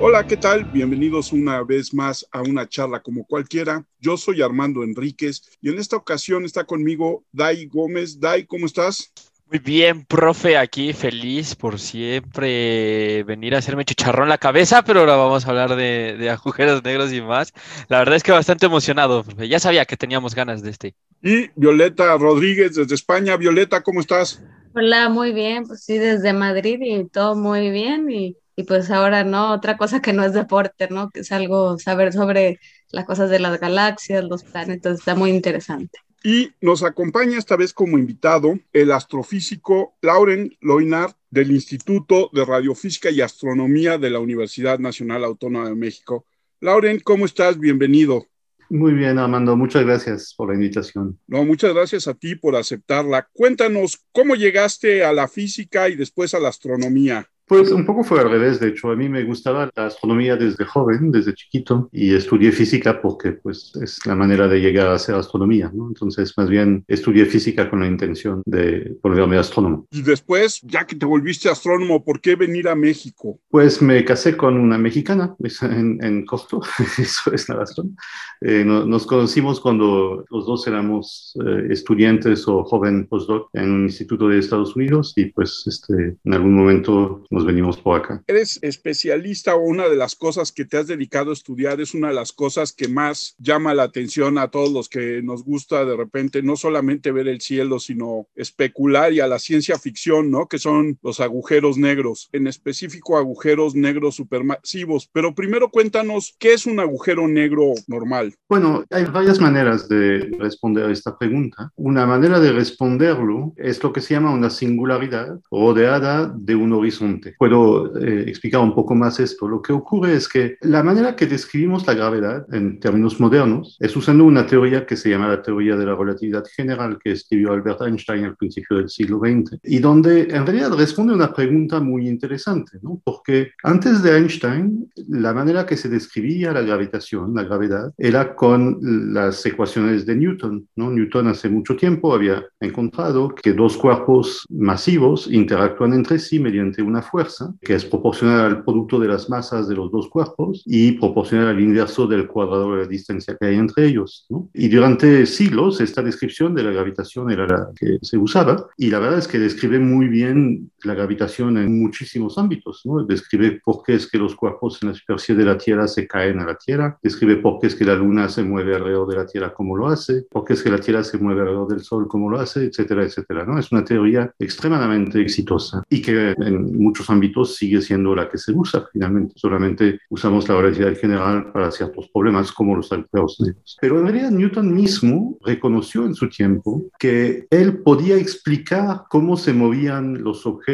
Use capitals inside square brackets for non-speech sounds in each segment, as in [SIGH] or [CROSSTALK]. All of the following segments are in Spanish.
Hola, ¿qué tal? Bienvenidos una vez más a una charla como cualquiera. Yo soy Armando Enríquez y en esta ocasión está conmigo Dai Gómez. Dai, ¿cómo estás? Muy bien, profe, aquí feliz por siempre venir a hacerme chicharrón la cabeza, pero ahora vamos a hablar de, de, agujeros negros y más. La verdad es que bastante emocionado, profe. ya sabía que teníamos ganas de este. Y Violeta Rodríguez desde España. Violeta, ¿cómo estás? Hola, muy bien, pues sí, desde Madrid y todo muy bien y y pues ahora, ¿no? Otra cosa que no es deporte, ¿no? Que es algo, saber sobre las cosas de las galaxias, los planetas, está muy interesante. Y nos acompaña esta vez como invitado el astrofísico Lauren Loinard del Instituto de Radiofísica y Astronomía de la Universidad Nacional Autónoma de México. Lauren, ¿cómo estás? Bienvenido. Muy bien, Armando, muchas gracias por la invitación. No, muchas gracias a ti por aceptarla. Cuéntanos, ¿cómo llegaste a la física y después a la astronomía? Pues un poco fue al revés, de hecho, a mí me gustaba la astronomía desde joven, desde chiquito, y estudié física porque pues es la manera de llegar a hacer astronomía, ¿no? Entonces, más bien estudié física con la intención de volverme astrónomo. Y después, ya que te volviste astrónomo, ¿por qué venir a México? Pues me casé con una mexicana en, en Costo, [LAUGHS] eso es la razón. Eh, no, nos conocimos cuando los dos éramos eh, estudiantes o joven postdoc en un instituto de Estados Unidos y pues este, en algún momento nos venimos por acá. Eres especialista o una de las cosas que te has dedicado a estudiar es una de las cosas que más llama la atención a todos los que nos gusta de repente no solamente ver el cielo, sino especular y a la ciencia ficción, ¿no? Que son los agujeros negros, en específico agujeros negros supermasivos. Pero primero cuéntanos, ¿qué es un agujero negro normal? Bueno, hay varias maneras de responder a esta pregunta. Una manera de responderlo es lo que se llama una singularidad rodeada de un horizonte. Puedo eh, explicar un poco más esto. Lo que ocurre es que la manera que describimos la gravedad en términos modernos es usando una teoría que se llama la teoría de la relatividad general que escribió Albert Einstein al principio del siglo XX y donde en realidad responde una pregunta muy interesante, ¿no? Porque antes de Einstein, la manera que se describía la gravitación, la gravedad, era con las ecuaciones de Newton, ¿no? Newton hace mucho tiempo había encontrado que dos cuerpos masivos interactúan entre sí mediante una fuerza que es proporcional al producto de las masas de los dos cuerpos y proporcional al inverso del cuadrado de la distancia que hay entre ellos. Y durante siglos esta descripción de la gravitación era la que se usaba y la verdad es que describe muy bien la gravitación en muchísimos ámbitos. ¿no? Describe por qué es que los cuerpos en la superficie de la Tierra se caen a la Tierra, describe por qué es que la Luna se mueve alrededor de la Tierra como lo hace, por qué es que la Tierra se mueve alrededor del Sol como lo hace, etcétera, etcétera. ¿no? Es una teoría extremadamente exitosa y que en muchos ámbitos sigue siendo la que se usa finalmente. Solamente usamos la relatividad general para ciertos problemas como los agujeros negros. Pero en realidad Newton mismo reconoció en su tiempo que él podía explicar cómo se movían los objetos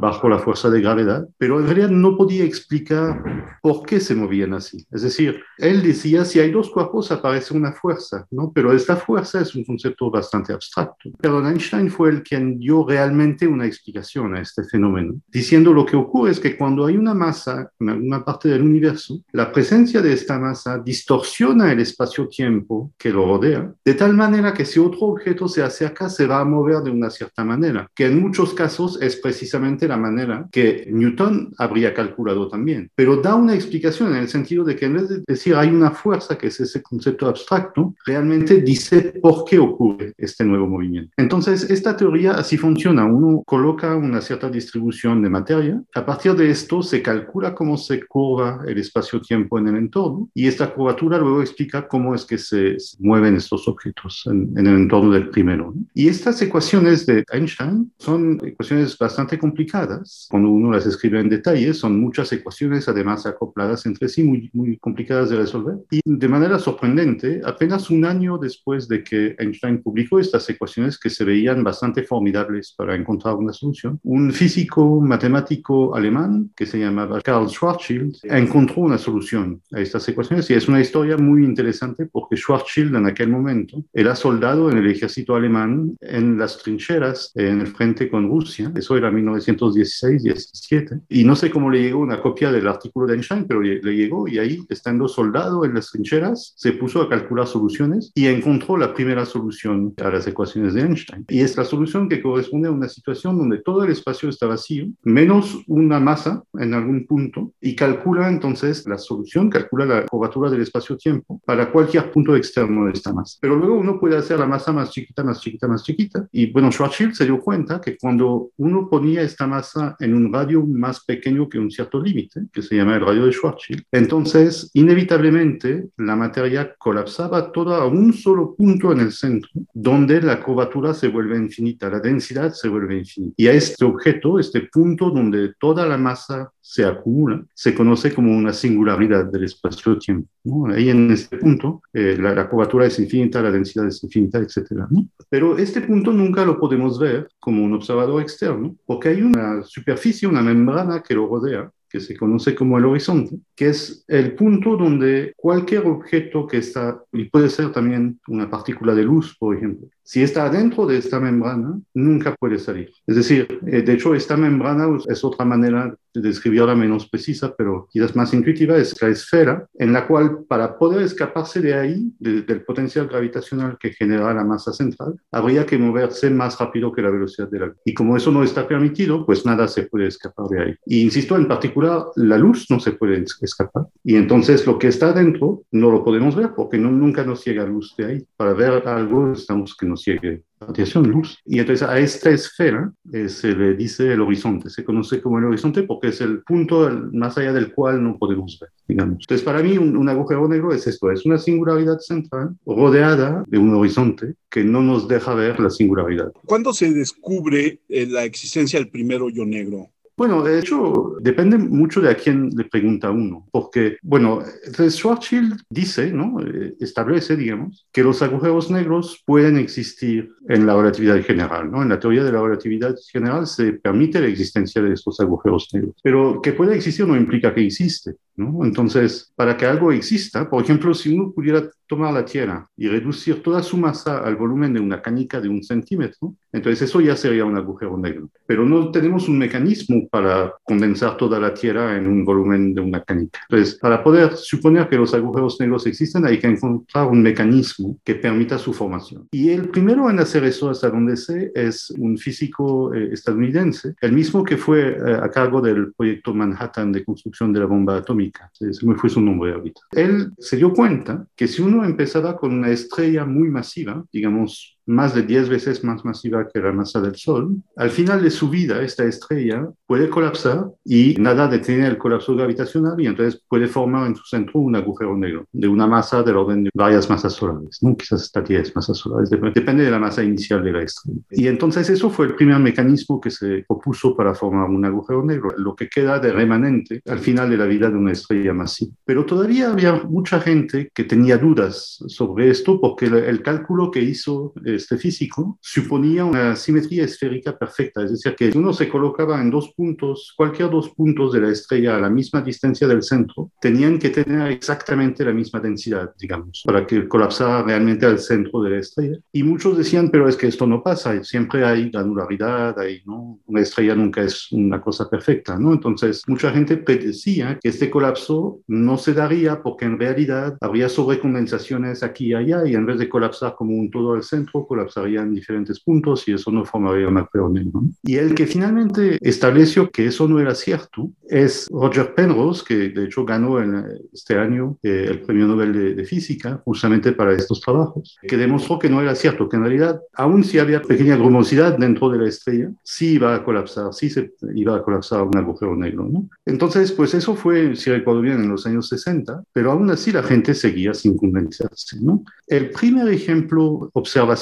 bajo la fuerza de gravedad, pero en realidad no podía explicar por qué se movían así. Es decir, él decía, si hay dos cuerpos aparece una fuerza, ¿no? Pero esta fuerza es un concepto bastante abstracto. Pero Einstein fue el quien dio realmente una explicación a este fenómeno, diciendo lo que ocurre es que cuando hay una masa en alguna parte del universo, la presencia de esta masa distorsiona el espacio-tiempo que lo rodea, de tal manera que si otro objeto se acerca, se va a mover de una cierta manera, que en muchos casos es precisamente la manera que Newton habría calculado también. Pero da una explicación en el sentido de que en vez de decir hay una fuerza, que es ese concepto abstracto, realmente dice por qué ocurre este nuevo movimiento. Entonces, esta teoría así funciona. Uno coloca una cierta distribución de materia a partir de esto se calcula cómo se curva el espacio-tiempo en el entorno y esta curvatura luego explica cómo es que se mueven estos objetos en, el entorno del primero. Y estas ecuaciones de Einstein son ecuaciones bastante complicadas. Cuando uno las escribe en detalle, son muchas ecuaciones además acopladas entre sí, muy, muy complicadas de resolver. Y de manera sorprendente, apenas un año después de que Einstein publicó estas ecuaciones que se veían bastante formidables para encontrar una solución, un físico matemático alemán que se llamaba Karl Schwarzschild encontró una solución a estas ecuaciones y es una historia muy interesante porque Schwarzschild en aquel momento era soldado en el ejército alemán en las trincheras en el frente con Rusia. Eso era 1916-17, y no sé cómo le llegó una copia del artículo de Einstein, pero le, llegó y ahí, estando soldado en las trincheras, se puso a calcular soluciones y encontró la primera solución a las ecuaciones de Einstein. Y es la solución que corresponde a una situación donde todo el espacio está vacío, menos una masa en algún punto, y calcula entonces la solución, calcula la curvatura del espacio-tiempo para cualquier punto externo de esta masa. Pero luego uno puede hacer la masa más chiquita, más chiquita, más chiquita. Y bueno, Schwarzschild se dio cuenta que cuando uno ponía esta masa en un radio más pequeño que un cierto límite, que se llama el radio de Schwarzschild, entonces inevitablemente la materia colapsaba toda a un solo punto en el centro, donde la curvatura se vuelve infinita, la densidad se vuelve infinita. Y a este objeto, este punto donde toda la masa se acumula, se conoce como una singularidad del espacio-tiempo. Ahí en este punto, eh, la, la, curvatura es infinita, la densidad es infinita, etc. Pero este punto nunca lo podemos ver como un observador externo, porque hay una superficie, una membrana que lo rodea, que se conoce como el horizonte, que es el punto donde cualquier objeto que está, y puede ser también una partícula de luz, por ejemplo, si está dentro de esta membrana, nunca puede salir. Es decir, eh, de hecho, esta membrana es otra manera de describirla menos precisa, pero quizás más intuitiva, es la esfera, en la cual para poder escaparse de ahí, del potencial gravitacional que genera la masa central, habría que moverse más rápido que la velocidad de la luz. Y como eso no está permitido, pues nada se puede escapar de ahí. Y insisto, en particular, la luz no se puede escapar. Y entonces lo que está dentro no lo podemos ver porque no, nunca nos llega luz de ahí. Para ver algo, estamos que nos llegue radiación, luz. Y entonces a esta esfera eh, se le dice el horizonte, se conoce como el horizonte porque es el punto más allá del cual no podemos ver, digamos. Entonces para mí un, un agujero negro es esto, es una singularidad central rodeada de un horizonte que no nos deja ver la singularidad. ¿Cuándo se descubre eh, la existencia del primer hoyo negro? Bueno, de hecho, depende mucho de a quién le pregunta uno, porque, bueno, Schwarzschild dice, ¿no? Eh, establece, digamos, que los agujeros negros pueden existir en la relatividad general, ¿no? En la teoría de la relatividad general se permite la existencia de estos agujeros negros, pero que pueda existir no implica que existe, ¿no? Entonces, para que algo exista, por ejemplo, si uno pudiera tomar la Tierra y reducir toda su masa al volumen de una canica de un centímetro, entonces eso ya sería un agujero negro. Pero no tenemos un mecanismo para condensar toda la Tierra en un volumen de una canica. Entonces, para poder suponer que los agujeros negros existen, hay que encontrar un mecanismo que permita su formación. Y el primero en hacer eso, hasta donde sé, es un físico eh, estadounidense, el mismo que fue eh, a cargo del proyecto Manhattan de construcción de la bomba atómica. Se me fue su nombre ahorita. Él se dio cuenta que si uno empezaba con una estrella muy masiva, digamos más de 10 veces más masiva que la masa del Sol, al final de su vida esta estrella puede colapsar y nada detiene el colapso gravitacional y entonces puede formar en su centro un agujero negro de una masa del orden de varias masas solares, ¿no? quizás hasta 10 masas solares, depende de la masa inicial de la estrella. Y entonces eso fue el primer mecanismo que se propuso para formar un agujero negro, lo que queda de remanente al final de la vida de una estrella masiva. Pero todavía había mucha gente que tenía dudas sobre esto porque el, cálculo que hizo este físico suponía una simetría esférica perfecta, es decir, que si uno se colocaba en dos puntos, cualquier dos puntos de la estrella a la misma distancia del centro, tenían que tener exactamente la misma densidad, digamos, para que colapsara realmente al centro de la estrella. Y muchos decían, pero es que esto no pasa, siempre hay granularidad, hay, ¿no? una estrella nunca es una cosa perfecta, ¿no? Entonces, mucha gente predecía que este colapso no se daría porque en realidad habría sobrecondensaciones aquí y allá y en vez de colapsar como un todo al centro, colapsaría en diferentes puntos y eso no formaría un agujero negro. Y el que finalmente estableció que eso no era cierto es Roger Penrose, que de hecho ganó en este año eh, el premio Nobel de, de, Física justamente para estos trabajos, que demostró que no era cierto, que en realidad, aun si había pequeña grumosidad dentro de la estrella, sí iba a colapsar, sí se iba a colapsar un agujero negro. ¿no? Entonces, pues eso fue, si recuerdo bien, en los años 60, pero aún así la gente seguía sin convencerse. ¿no? El primer ejemplo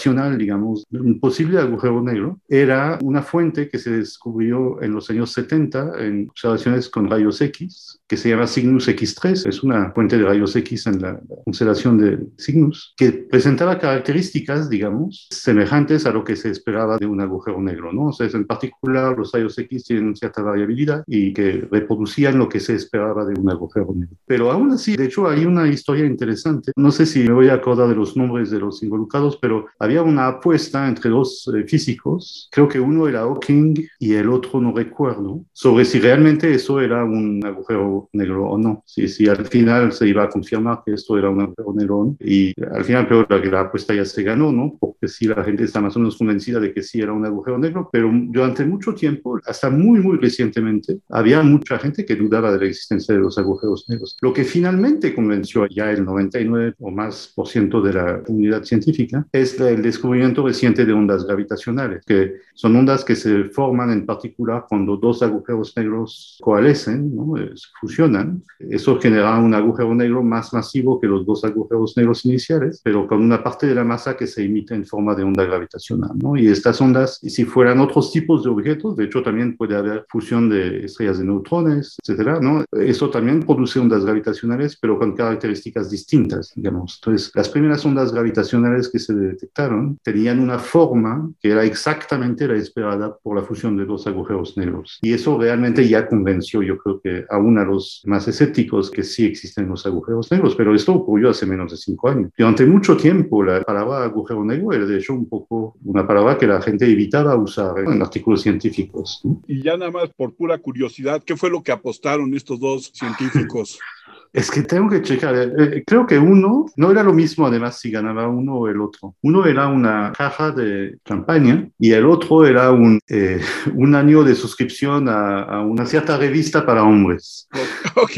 observacional, digamos, un posible agujero negro era una fuente que se descubrió en los años 70 en observaciones con rayos X, que se llama Cygnus X3, es una fuente de rayos X en la, constelación de Cygnus, que presentaba características, digamos, semejantes a lo que se esperaba de un agujero negro, ¿no? O sea, en particular, los rayos X tienen cierta variabilidad y que reproducían lo que se esperaba de un agujero negro. Pero aún así, de hecho, hay una historia interesante, no sé si me voy a acordar de los nombres de los involucrados, pero había había una apuesta entre dos eh, físicos, creo que uno era Hawking y el otro no recuerdo, sobre si realmente eso era un agujero negro o no. Si, si al final se iba a confirmar que esto era un agujero negro y al final creo que la apuesta ya se ganó, ¿no? Porque sí, la gente está más o menos convencida de que sí era un agujero negro, pero durante mucho tiempo, hasta muy, muy recientemente, había mucha gente que dudaba de la existencia de los agujeros negros. Lo que finalmente convenció ya el 99 o más por ciento de la comunidad científica es el descubrimiento reciente de ondas gravitacionales, que son ondas que se forman en particular cuando dos agujeros negros coalescen, ¿no? fusionan. Eso genera un agujero negro más masivo que los dos agujeros negros iniciales, pero con una parte de la masa que se emite en forma de onda gravitacional. ¿no? Y estas ondas, si fueran otros tipos de objetos, de hecho también puede haber fusión de estrellas de neutrones, etcétera, ¿no? Eso también produce ondas gravitacionales, pero con características distintas, digamos. Entonces, las primeras ondas gravitacionales que se detectaron tenían una forma que era exactamente la esperada por la fusión de dos agujeros negros. Y eso realmente ya convenció, yo creo que aún a los más escépticos que sí existen los agujeros negros, pero esto ocurrió hace menos de cinco años. Durante mucho tiempo la palabra agujero negro era de hecho un poco una palabra que la gente evitaba usar en artículos científicos. Y ya nada más por pura curiosidad, ¿qué fue lo que apostaron estos dos científicos? [LAUGHS] Es que tengo que checar. Eh, eh, creo que uno no era lo mismo, además, si ganaba uno o el otro. Uno era una caja de champaña y el otro era un, eh, [LAUGHS] un año de suscripción a, a, una cierta revista para hombres. [LAUGHS] Ok.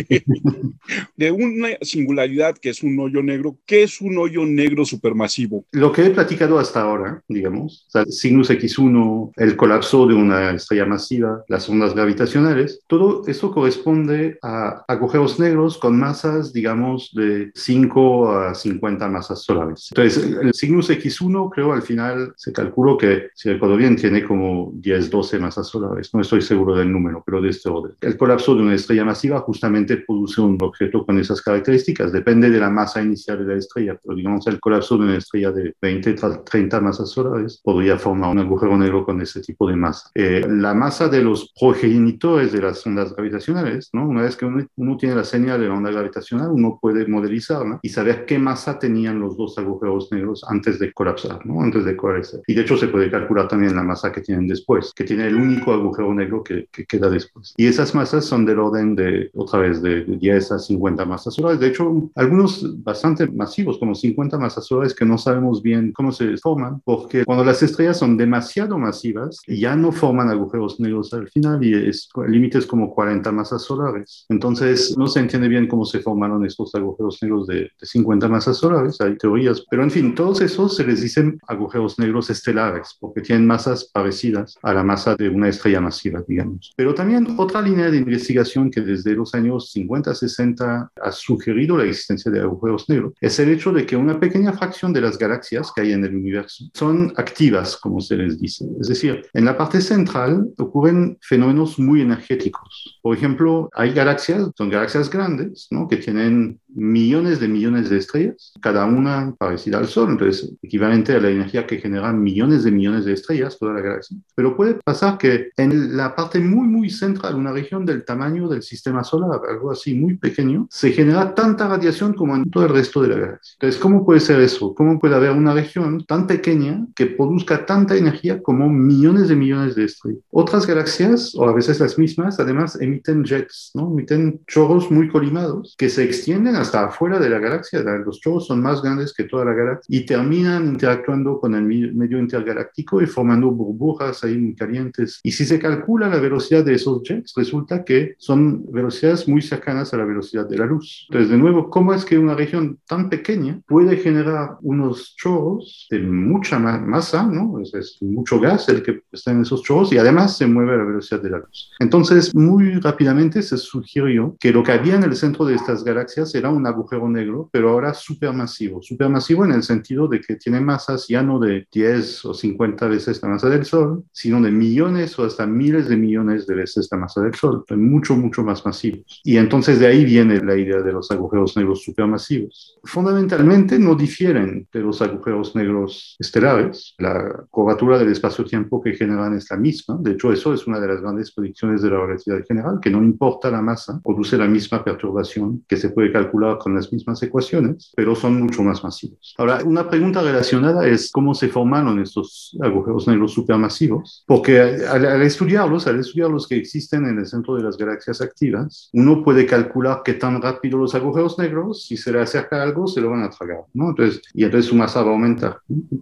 De una singularidad que es un hoyo negro, ¿qué es un hoyo negro supermasivo? Lo que he platicado hasta ahora, digamos, o sea, Cygnus X1, el colapso de una estrella masiva, las ondas gravitacionales, todo eso corresponde a agujeros negros con masas, digamos, de 5 a 50 masas solares. Entonces, el Cygnus X1, creo, al final se calculó que, si recuerdo bien, tiene como 10, 12 masas solares. No estoy seguro del número, pero de este orden. El colapso de una estrella masiva justamente produce un objeto con esas características. Depende de la masa inicial de la estrella, pero digamos, el colapso de una estrella de 20, 30 masas solares podría formar un agujero negro con ese tipo de masa. Eh, la masa de los progenitores de las ondas gravitacionales, ¿no? Una vez que uno, uno tiene la señal de la onda gravitacional, uno puede modelizarla y saber qué masa tenían los dos agujeros negros antes de colapsar, ¿no? antes de coalescer. Y de hecho se puede calcular también la masa que tienen después, que tiene el único agujero negro que, que queda después. Y esas masas son del orden de, otra vez, de 10 a 50 masas solares. De hecho, algunos bastante masivos, como 50 masas solares, que no sabemos bien cómo se forman, porque cuando las estrellas son demasiado masivas, ya no forman agujeros negros al final y el límite es como 40 masas solares. Entonces, no se entiende bien cómo se formaron estos agujeros negros de, de 50 masas solares, hay teorías, pero en fin, todos esos se les dicen agujeros negros estelares, porque tienen masas parecidas a la masa de una estrella masiva, digamos. Pero también otra línea de investigación que desde los años 50, 60 ha sugerido la existencia de agujeros negros es el hecho de que una pequeña fracción de las galaxias que hay en el universo son activas, como se les dice. Es decir, en la parte central ocurren fenómenos muy energéticos. Por ejemplo, hay galaxias, son galaxias grandes, ¿no? que tienen millones de millones de estrellas, cada una parecida al Sol, entonces equivalente a la energía que generan millones de millones de estrellas toda la galaxia. Pero puede pasar que en la parte muy, muy central, una región del tamaño del sistema solar, algo así muy pequeño, se genera tanta radiación como en todo el resto de la galaxia. Entonces, ¿cómo puede ser eso? ¿Cómo puede haber una región tan pequeña que produzca tanta energía como millones de millones de estrellas? Otras galaxias, o a veces las mismas, además emiten jets, ¿no? Emiten chorros muy colimados que se extienden hasta afuera de la galaxia. Los chorros son más grandes que toda la galaxia y terminan interactuando con el medio intergaláctico y formando burbujas ahí muy calientes. Y si se calcula la velocidad de esos jets, resulta que son velocidades muy cercanas a la velocidad de la luz. Entonces, de nuevo, ¿cómo es que una región tan pequeña puede generar unos chorros de mucha masa, ¿no? Es, es mucho gas el que está en esos chorros y además se mueve a la velocidad de la luz. Entonces, muy rápidamente se sugirió que lo que había en el centro de estas galaxias era un agujero negro, pero ahora supermasivo. Supermasivo en el sentido de que tiene masas ya no de 10 o 50 veces la masa del Sol, sino de millones o hasta miles de millones de veces la masa del Sol, mucho, mucho más masivos. Y entonces de ahí viene la idea de los agujeros negros supermasivos. Fundamentalmente no difieren de los agujeros negros estelares. La curvatura del espacio-tiempo que generan es la misma. De hecho, eso es una de las grandes predicciones de la relatividad general, que no importa la masa, produce la misma perturbación radiación que se puede calcular con las mismas ecuaciones, pero son mucho más masivos. Ahora, una pregunta relacionada es cómo se formaron estos agujeros negros supermasivos, porque al, estudiarlos, al estudiar los que existen en el centro de las galaxias activas, uno puede calcular qué tan rápido los agujeros negros, si se le acerca algo, se lo van a tragar, ¿no? Entonces, y entonces su masa va a aumentar.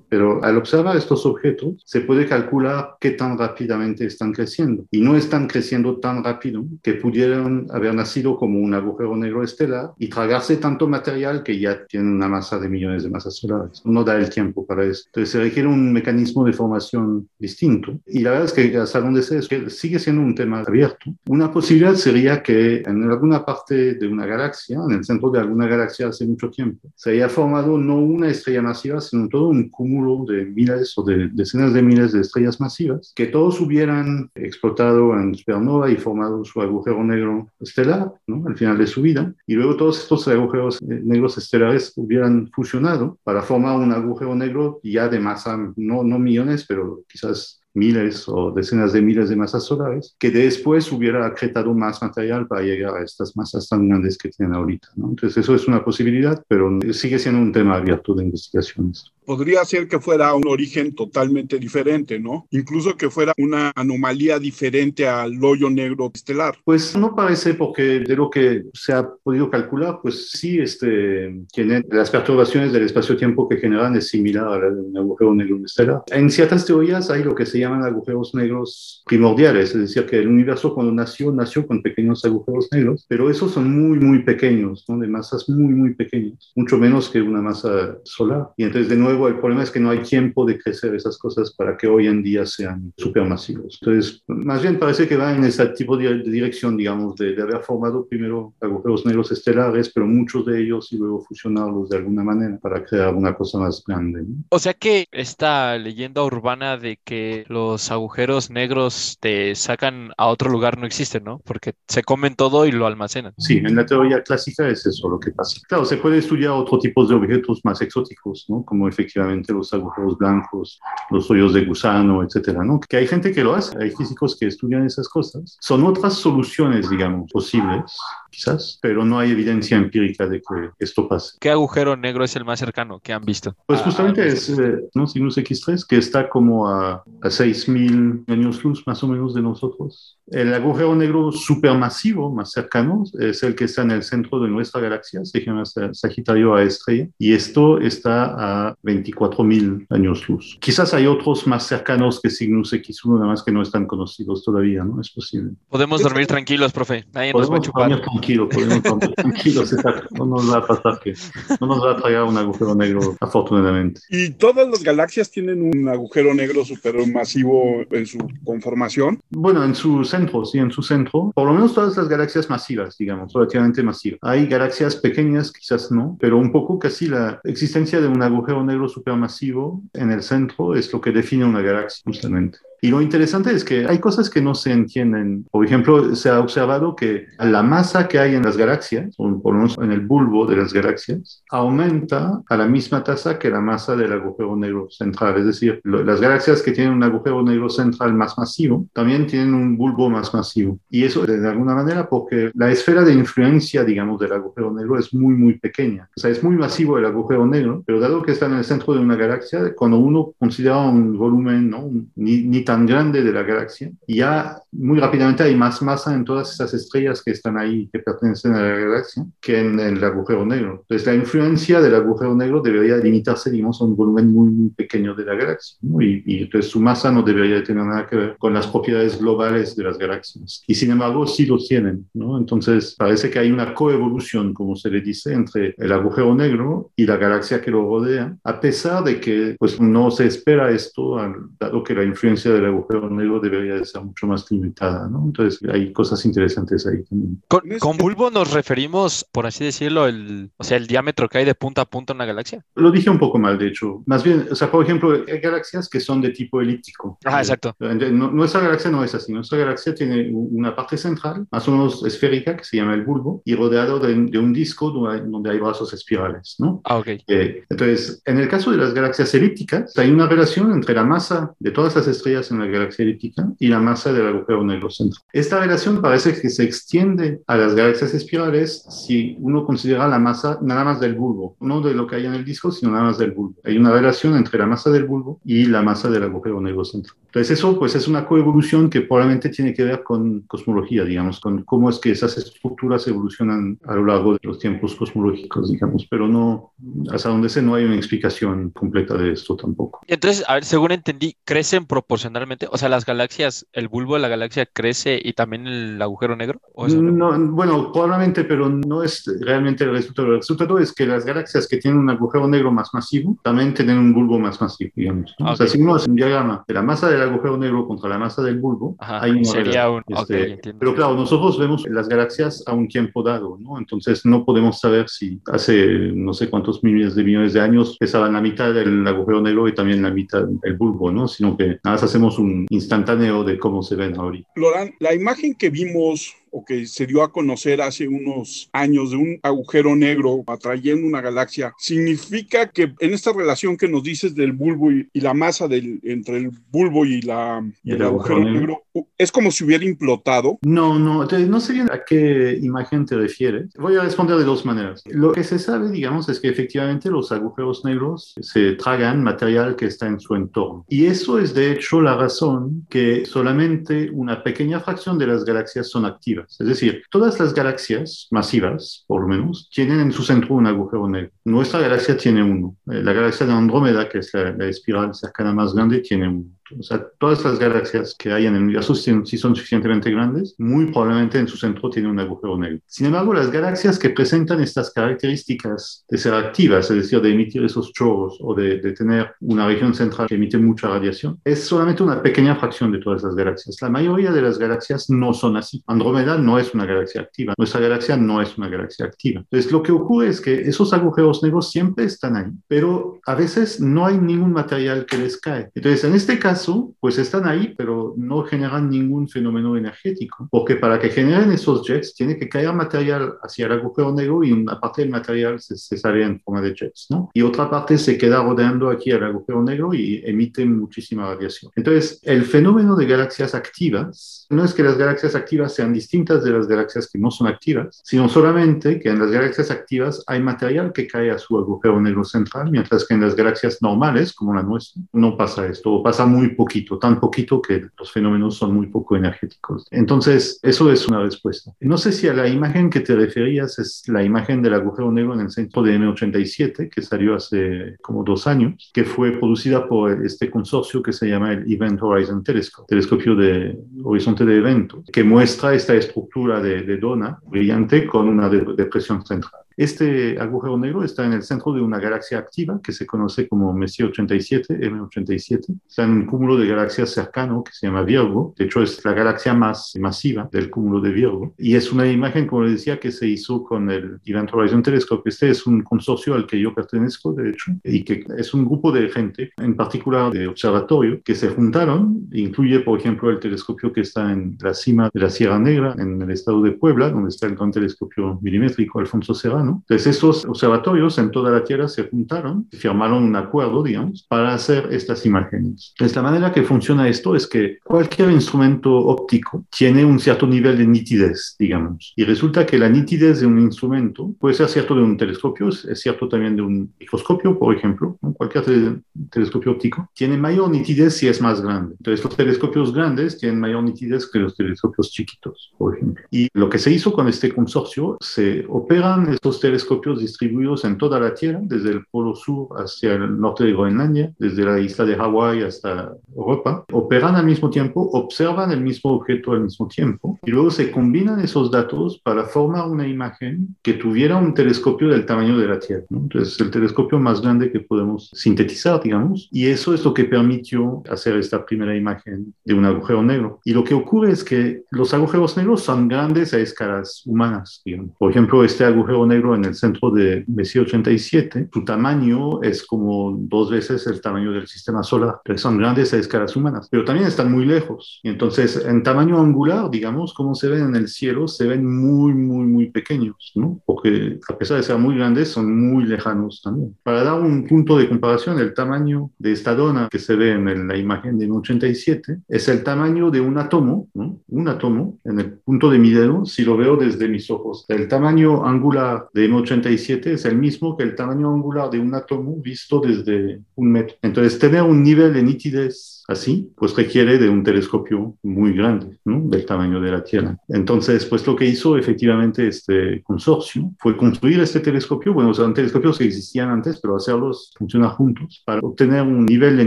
Pero al observar estos objetos, se puede calcular qué tan rápidamente están creciendo. Y no están creciendo tan rápido que pudieran haber nacido como un agujero negro estelar y tragarse tanto material que ya tienen una masa de millones de masas solares. No da el tiempo para eso. Entonces se requiere un mecanismo de formación distinto. Y la verdad es que hasta donde sé es que sigue siendo un tema abierto. Una posibilidad sería que en alguna parte de una galaxia, en el centro de alguna galaxia hace mucho tiempo, se haya formado no una estrella masiva, sino todo un cúmulo de miles o de decenas de miles de estrellas masivas, que todos hubieran explotado en supernova y formado su agujero negro estelar, ¿no? Al final de su vida. Y luego todos estos agujeros eh, negros estelares hubieran fusionado para formar un agujero negro ya de masa, no, no millones, pero quizás miles o decenas de miles de masas solares, que después hubiera acretado más material para llegar a estas masas tan grandes que tienen ahorita. ¿no? Entonces eso es una posibilidad, pero sigue siendo un tema abierto de investigaciones. Podría ser que fuera un origen totalmente diferente, ¿no? Incluso que fuera una anomalía diferente al hoyo negro estelar. Pues no parece porque de lo que se ha podido calcular, pues sí, este, tiene las perturbaciones del espacio-tiempo que generan es similar a un agujero negro estelar. En ciertas teorías hay lo que se llama llaman agujeros negros primordiales, es decir, que el universo cuando nació, nació con pequeños agujeros negros, pero esos son muy, muy pequeños, ¿no? de masas muy, muy pequeñas, mucho menos que una masa solar. Y entonces, de nuevo, el problema es que no hay tiempo de crecer esas cosas para que hoy en día sean supermasivos. Entonces, más bien parece que va en ese tipo de, dirección, digamos, de, de haber formado primero agujeros negros estelares, pero muchos de ellos y luego fusionarlos de alguna manera para crear una cosa más grande. O sea que esta leyenda urbana de que los agujeros negros te sacan a otro lugar no existen, ¿no? Porque se comen todo y lo almacenan. Sí, en la teoría clásica es eso lo que pasa. Claro, se puede estudiar otro tipo de objetos más exóticos, ¿no? Como efectivamente los agujeros blancos, los hoyos de gusano, etcétera, ¿no? Que hay gente que lo hace, hay físicos que estudian esas cosas. Son otras soluciones, digamos, posibles, quizás, pero no hay evidencia empírica de que esto pase. ¿Qué agujero negro es el más cercano que han visto? Pues justamente es, eh, ¿no? Sinus X3, que está como a, a 6.000 años luz más o menos de nosotros. El agujero negro supermasivo más cercano es el que está en el centro de nuestra galaxia, se llama Sagitario A estrella, y esto está a 24.000 años luz. Quizás hay otros más cercanos que Cygnus X1, nada más que no están conocidos todavía, ¿no? Es posible. Podemos dormir tranquilos, profe. Nadie nos va a chupar. Dormir tranquilo, podemos dormir [LAUGHS] tranquilos, No nos va a pasar que no nos va a traer un agujero negro, afortunadamente. Y todas las galaxias tienen un agujero negro supermasivo en su conformación. Bueno, en su centro, sí, en su centro, por lo menos todas las galaxias masivas, digamos, relativamente masivas. Hay galaxias pequeñas, quizás no, pero un poco casi la existencia de un agujero negro supermasivo en el centro es lo que define una galaxia, justamente. Y lo interesante es que hay cosas que no se entienden. Por ejemplo, se ha observado que la masa que hay en las galaxias, o por lo menos en el bulbo de las galaxias, aumenta a la misma tasa que la masa del agujero negro central. Es decir, las galaxias que tienen un agujero negro central más masivo también tienen un bulbo más masivo. Y eso de alguna manera porque la esfera de influencia, digamos, del agujero negro es muy, muy pequeña. O sea, es muy masivo el agujero negro, pero dado que está en el centro de una galaxia, cuando uno considera un volumen, ¿no? ni, ni tan grande de la galaxia, ya muy rápidamente hay más masa en todas esas estrellas que están ahí, que pertenecen a la galaxia, que en, el agujero negro. Entonces, la influencia del agujero negro debería limitarse, digamos, a un volumen muy, muy pequeño de la galaxia, y, y, entonces su masa no debería tener nada que ver con las propiedades globales de las galaxias. Y sin embargo, sí lo tienen, ¿no? Entonces, parece que hay una coevolución, como se le dice, entre el agujero negro y la galaxia que lo rodea, a pesar de que, pues, no se espera esto, dado que la influencia del agujero negro debería de ser mucho más limitada, ¿no? Entonces hay cosas interesantes ahí también. Con, bulbo nos referimos, por así decirlo, el, o sea, el diámetro que hay de punta a punta en una galaxia. Lo dije un poco mal, de hecho. Más bien, o sea, por ejemplo, hay galaxias que son de tipo elíptico. Ah, exacto. nuestra galaxia no es así. Nuestra galaxia tiene una parte central, más o menos esférica, que se llama el bulbo, y rodeado de, un disco donde hay, brazos espirales, ¿no? Ah, ok. Eh, entonces, en el caso de las galaxias elípticas, hay una relación entre la masa de todas las estrellas galaxias en la galaxia elíptica y la masa del agujero negro central. Esta relación parece que se extiende a las galaxias espirales si uno considera la masa nada más del bulbo, no de lo que hay en el disco, sino nada más del bulbo. Hay una relación entre la masa del bulbo y la masa del agujero negro central. Entonces eso pues es una coevolución que probablemente tiene que ver con cosmología, digamos, con cómo es que esas estructuras evolucionan a lo largo de los tiempos cosmológicos, digamos, pero no, hasta donde sé no hay una explicación completa de esto tampoco. Entonces, a ver, según entendí, crecen proporcionalmente, o sea, las galaxias, el bulbo de la galaxia crece y también el agujero negro. no? bueno, probablemente, pero no es realmente el resultado. El resultado es que las galaxias que tienen un agujero negro más masivo también tienen un bulbo más masivo, digamos. O sea, si uno hace un diagrama de la masa del agujero negro contra la masa del bulbo, hay una sería un... Este, pero claro, nosotros vemos las galaxias a un tiempo dado, ¿no? Entonces no podemos saber si hace no sé cuántos miles de millones de años pesaban la mitad del agujero negro y también la mitad del bulbo, ¿no? Sino que nada más hacemos un instantáneo de cómo se ven ahorita. Loran, la imagen que vimos o que se dio a conocer hace unos años de un agujero negro atrayendo una galaxia, significa que en esta relación que nos dices del bulbo y, la masa del, entre el bulbo y, la, el, agujero, negro, es como si hubiera implotado. No, no, no sé bien a qué imagen te refieres. Voy a responder de dos maneras. Lo que se sabe, digamos, es que efectivamente los agujeros negros se tragan material que está en su entorno. Y eso es de hecho la razón que solamente una pequeña fracción de las galaxias son activas es decir, todas las galaxias masivas, por lo menos, tienen en su centro un agujero negro. Nuestra galaxia tiene uno. Eh, la galaxia de Andrómeda, que es la, la espiral cercana más grande, tiene uno. O sea, todas las galaxias que hay en el universo, si son suficientemente grandes, muy probablemente en su centro tiene un agujero negro. Sin embargo, las galaxias que presentan estas características de ser activas, es decir, de emitir esos chorros o de, de tener una región central que emite mucha radiación, es solamente una pequeña fracción de todas las galaxias. La mayoría de las galaxias no son así. Andrómeda no es una galaxia activa. Nuestra galaxia no es una galaxia activa. Entonces, lo que ocurre es que esos agujeros negros siempre están ahí, pero a veces no hay ningún material que les cae. Entonces, en este caso, pues están ahí, pero no generan ningún fenómeno energético, porque para que generen esos jets tiene que caer material hacia el agujero negro y una parte del material se, sale en forma de jets, ¿no? Y otra parte se queda rodeando aquí al agujero negro y emite muchísima radiación. Entonces, el fenómeno de galaxias activas no es que las galaxias activas sean distintas de las galaxias que no son activas, sino solamente que en las galaxias activas hay material que cae a su agujero negro central, mientras que en las galaxias normales, como la nuestra, no pasa esto, o pasa muy poquito, tan poquito que los fenómenos son muy poco energéticos. Entonces, eso es una respuesta. No sé si a la imagen que te referías es la imagen del agujero negro en el centro de M87, que salió hace como dos años, que fue producida por este consorcio que se llama el Event Horizon Telescope, telescopio de horizonte de eventos, que muestra esta estructura de, de dona brillante con una depresión central. Este agujero negro está en el centro de una galaxia activa que se conoce como Messier 87, M87. Está en un cúmulo de galaxias cercano que se llama Virgo. De hecho, es la galaxia más masiva del cúmulo de Virgo. Y es una imagen, como les decía, que se hizo con el Event Horizon Telescope. Este es un consorcio al que yo pertenezco, de hecho, y que es un grupo de gente, en particular de observatorio, que se juntaron. Incluye, por ejemplo, el telescopio que está en la cima de la Sierra Negra, en el estado de Puebla, donde está el gran telescopio milimétrico Alfonso Serrano entonces, estos observatorios en toda la Tierra se juntaron firmaron un acuerdo, digamos, para hacer estas imágenes. Entonces, la manera que funciona esto es que cualquier instrumento óptico tiene un cierto nivel de nitidez, digamos. Y resulta que la nitidez de un instrumento puede ser cierto de un telescopio, es cierto también de un microscopio, por ejemplo. Cualquier telescopio óptico tiene mayor nitidez si es más grande. Entonces, los telescopios grandes tienen mayor nitidez que los telescopios chiquitos, por ejemplo. Y lo que se hizo con este consorcio, se operan estos telescopios distribuidos en toda la Tierra, desde el Polo Sur hacia el norte de Groenlandia, desde la isla de Hawái hasta Europa, operan al mismo tiempo, observan el mismo objeto al mismo tiempo y luego se combinan esos datos para formar una imagen que tuviera un telescopio del tamaño de la Tierra. Entonces, el telescopio más grande que podemos sintetizar, digamos, y eso es lo que permitió hacer esta primera imagen de un agujero negro. Y lo que ocurre es que los agujeros negros son grandes a escalas humanas. Digamos. Por ejemplo, este agujero negro negro en el centro de Messier 87, su tamaño es como dos veces el tamaño del sistema solar, pero son grandes a escalas humanas, pero también están muy lejos. Y entonces, en tamaño angular, digamos, como se ven en el cielo, se ven muy, muy, muy pequeños, ¿no? Porque a pesar de ser muy grandes, son muy lejanos también. Para dar un punto de comparación, el tamaño de esta dona que se ve en la imagen de 87 es el tamaño de un átomo, ¿no? Un átomo en el punto de mi dedo, si lo veo desde mis ojos. El tamaño angular de M87 es el mismo que el tamaño angular de un átomo visto desde un metro. Entonces, tener un nivel de nitidez así, pues requiere de un telescopio muy grande, ¿no? del tamaño de la Tierra. Entonces, pues lo que hizo efectivamente este consorcio fue construir este telescopio, bueno, son telescopios que existían antes, pero hacerlos funcionar juntos para obtener un nivel de